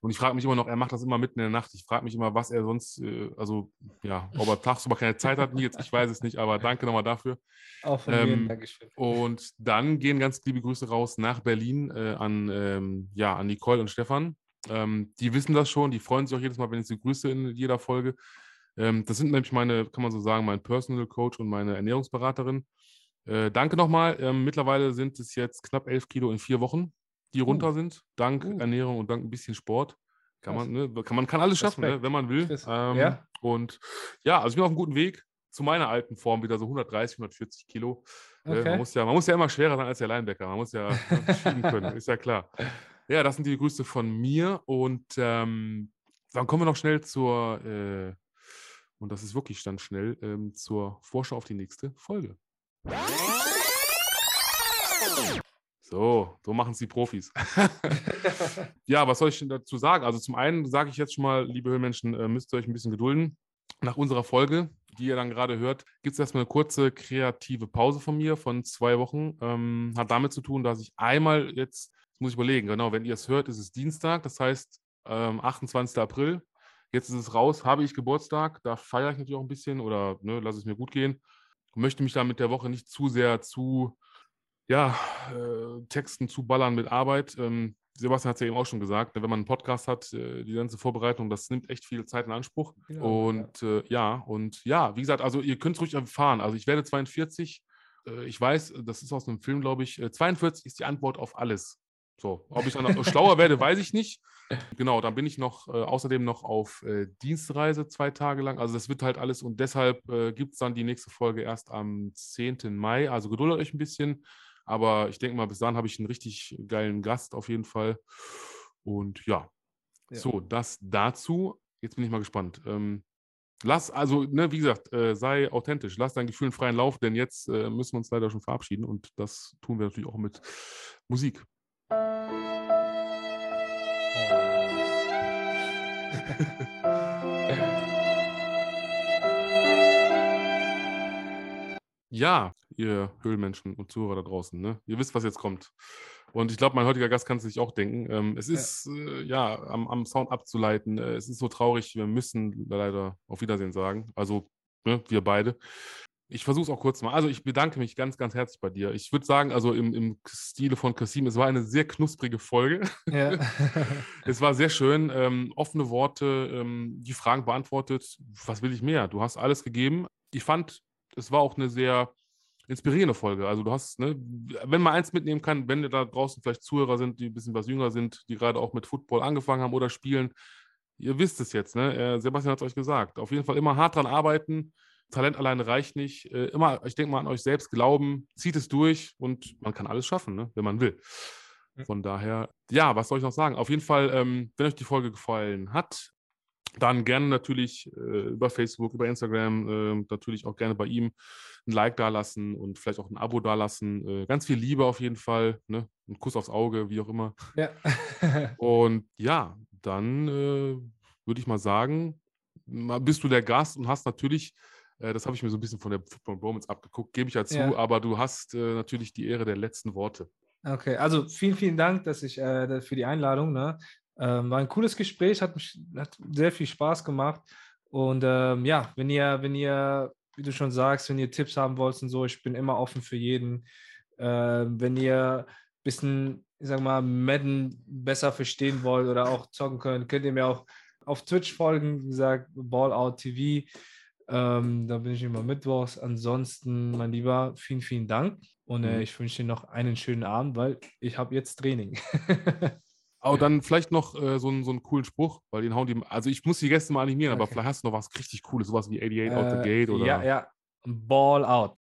Und ich frage mich immer noch, er macht das immer mitten in der Nacht. Ich frage mich immer, was er sonst, äh, also ja, ob er tagsüber keine Zeit hat, Nils, ich weiß es nicht, aber danke nochmal dafür. Auch von mir, Ähm, Dankeschön. Und dann gehen ganz liebe Grüße raus nach Berlin äh, an, ähm, ja, an Nicole und Stefan. Ähm, die wissen das schon, die freuen sich auch jedes Mal, wenn ich sie grüße in jeder Folge. Ähm, das sind nämlich meine, kann man so sagen, mein Personal Coach und meine Ernährungsberaterin. Äh, danke nochmal. Ähm, mittlerweile sind es jetzt knapp elf Kilo in vier Wochen, die runter sind, dank Uh. Ernährung und dank ein bisschen Sport. Kann man, ne, kann man kann alles schaffen, ne, wenn man will. Ähm, ja. Und ja, also ich bin auf einem guten Weg zu meiner alten Form wieder so 130, 140 Kilo. Äh, Okay. Man, muss ja, man muss ja immer schwerer sein als der Linebacker. Man muss ja <laughs> ne, schieben können, ist ja klar. Ja, das sind die Grüße von mir. Und ähm, dann kommen wir noch schnell zur, äh, und das ist wirklich dann schnell, ähm, zur Vorschau auf die nächste Folge. So, so machen es die Profis. <laughs> ja, was soll ich denn dazu sagen? Also zum einen sage ich jetzt schon mal, liebe Höhlenmenschen, äh, müsst ihr euch ein bisschen gedulden. Nach unserer Folge, die ihr dann gerade hört, gibt es erstmal eine kurze kreative Pause von mir von zwei Wochen. Ähm, hat damit zu tun, dass ich einmal jetzt, das muss ich überlegen, genau, wenn ihr es hört, ist es Dienstag, das heißt ähm, 28. April. Jetzt ist es raus, habe ich Geburtstag, da feiere ich natürlich auch ein bisschen oder ne, lasse es mir gut gehen. möchte mich da mit der Woche nicht zu sehr zu ja, äh, Texten zu ballern mit Arbeit. Ähm, Sebastian hat es ja eben auch schon gesagt, ne, wenn man einen Podcast hat, äh, die ganze Vorbereitung, das nimmt echt viel Zeit in Anspruch. Genau, und ja. Äh, ja. und ja, wie gesagt, also ihr könnt ruhig erfahren. Also ich werde 42. Äh, ich weiß, das ist aus einem Film, glaube ich. 42 ist die Antwort auf alles. So, ob ich dann schlauer werde, weiß ich nicht. Genau, dann bin ich noch äh, außerdem noch auf äh, Dienstreise zwei Tage lang. Also das wird halt alles und deshalb äh, gibt es dann die nächste Folge erst am 10. Mai. Also geduldet euch ein bisschen. Aber ich denke mal, bis dahin habe ich einen richtig geilen Gast auf jeden Fall. Und ja, ja. so, das dazu. Jetzt bin ich mal gespannt. Ähm, lass, also, ne, wie gesagt, äh, sei authentisch, lass dein Gefühl einen freien Lauf, denn jetzt äh, müssen wir uns leider schon verabschieden und das tun wir natürlich auch mit Musik. <laughs> ja, ihr Höhlenmenschen und Zuhörer da draußen, ne? ihr wisst, was jetzt kommt. Und ich glaube, mein heutiger Gast kann es sich auch denken. Ähm, es ist ja, äh, ja am, am, Sound abzuleiten. Äh, es ist so traurig. Wir müssen leider auf Wiedersehen sagen. Also ne, wir beide. Ich versuche es auch kurz mal. Also ich bedanke mich ganz, ganz herzlich bei dir. Ich würde sagen, also im, im Stile von Kasim, es war eine sehr knusprige Folge. Ja. <laughs> es war sehr schön. Ähm, offene Worte, ähm, die Fragen beantwortet. Was will ich mehr? Du hast alles gegeben. Ich fand, es war auch eine sehr inspirierende Folge. Also du hast, ne, wenn man eins mitnehmen kann, wenn da draußen vielleicht Zuhörer sind, die ein bisschen was jünger sind, die gerade auch mit Football angefangen haben oder spielen, ihr wisst es jetzt, ne? Äh, Sebastian hat es euch gesagt. Auf jeden Fall immer hart dran arbeiten. Talent alleine reicht nicht. Äh, immer, ich denke mal an euch selbst glauben, zieht es durch und man kann alles schaffen, ne? wenn man will. Von daher, ja, was soll ich noch sagen? Auf jeden Fall, ähm, wenn euch die Folge gefallen hat, dann gerne natürlich äh, über Facebook, über Instagram, äh, natürlich auch gerne bei ihm ein Like dalassen und vielleicht auch ein Abo dalassen. Äh, ganz viel Liebe auf jeden Fall, ne? Ein Kuss aufs Auge, wie auch immer. Ja. <laughs> und ja, dann äh, würde ich mal sagen, bist du der Gast und hast natürlich, äh, das habe ich mir so ein bisschen von der Football Bromance abgeguckt, gebe ich dazu, ja. aber du hast äh, natürlich die Ehre der letzten Worte. Okay, also vielen, vielen Dank, dass ich für die Einladung. Ne? Ähm, war ein cooles Gespräch, hat, mich, hat sehr viel Spaß gemacht. Und ähm, ja, wenn ihr, wenn ihr, wie du schon sagst, wenn ihr Tipps haben wollt und so, ich bin immer offen für jeden. Ähm, wenn ihr ein bisschen, ich sag mal, Madden besser verstehen wollt oder auch zocken könnt, könnt ihr mir auch auf Twitch folgen, wie gesagt, Ballout TV. Ähm, da bin ich immer mittwochs. Ansonsten, mein Lieber, vielen, vielen Dank. Und äh, mhm. ich wünsche dir noch einen schönen Abend, weil ich habe jetzt Training. <laughs> Aber dann vielleicht noch äh, so, einen, so einen coolen Spruch, weil den hauen die. Also ich muss die Gäste mal animieren, okay. aber vielleicht hast du noch was richtig Cooles, sowas wie 88 äh, out the gate oder. Ja, ja. Ball out.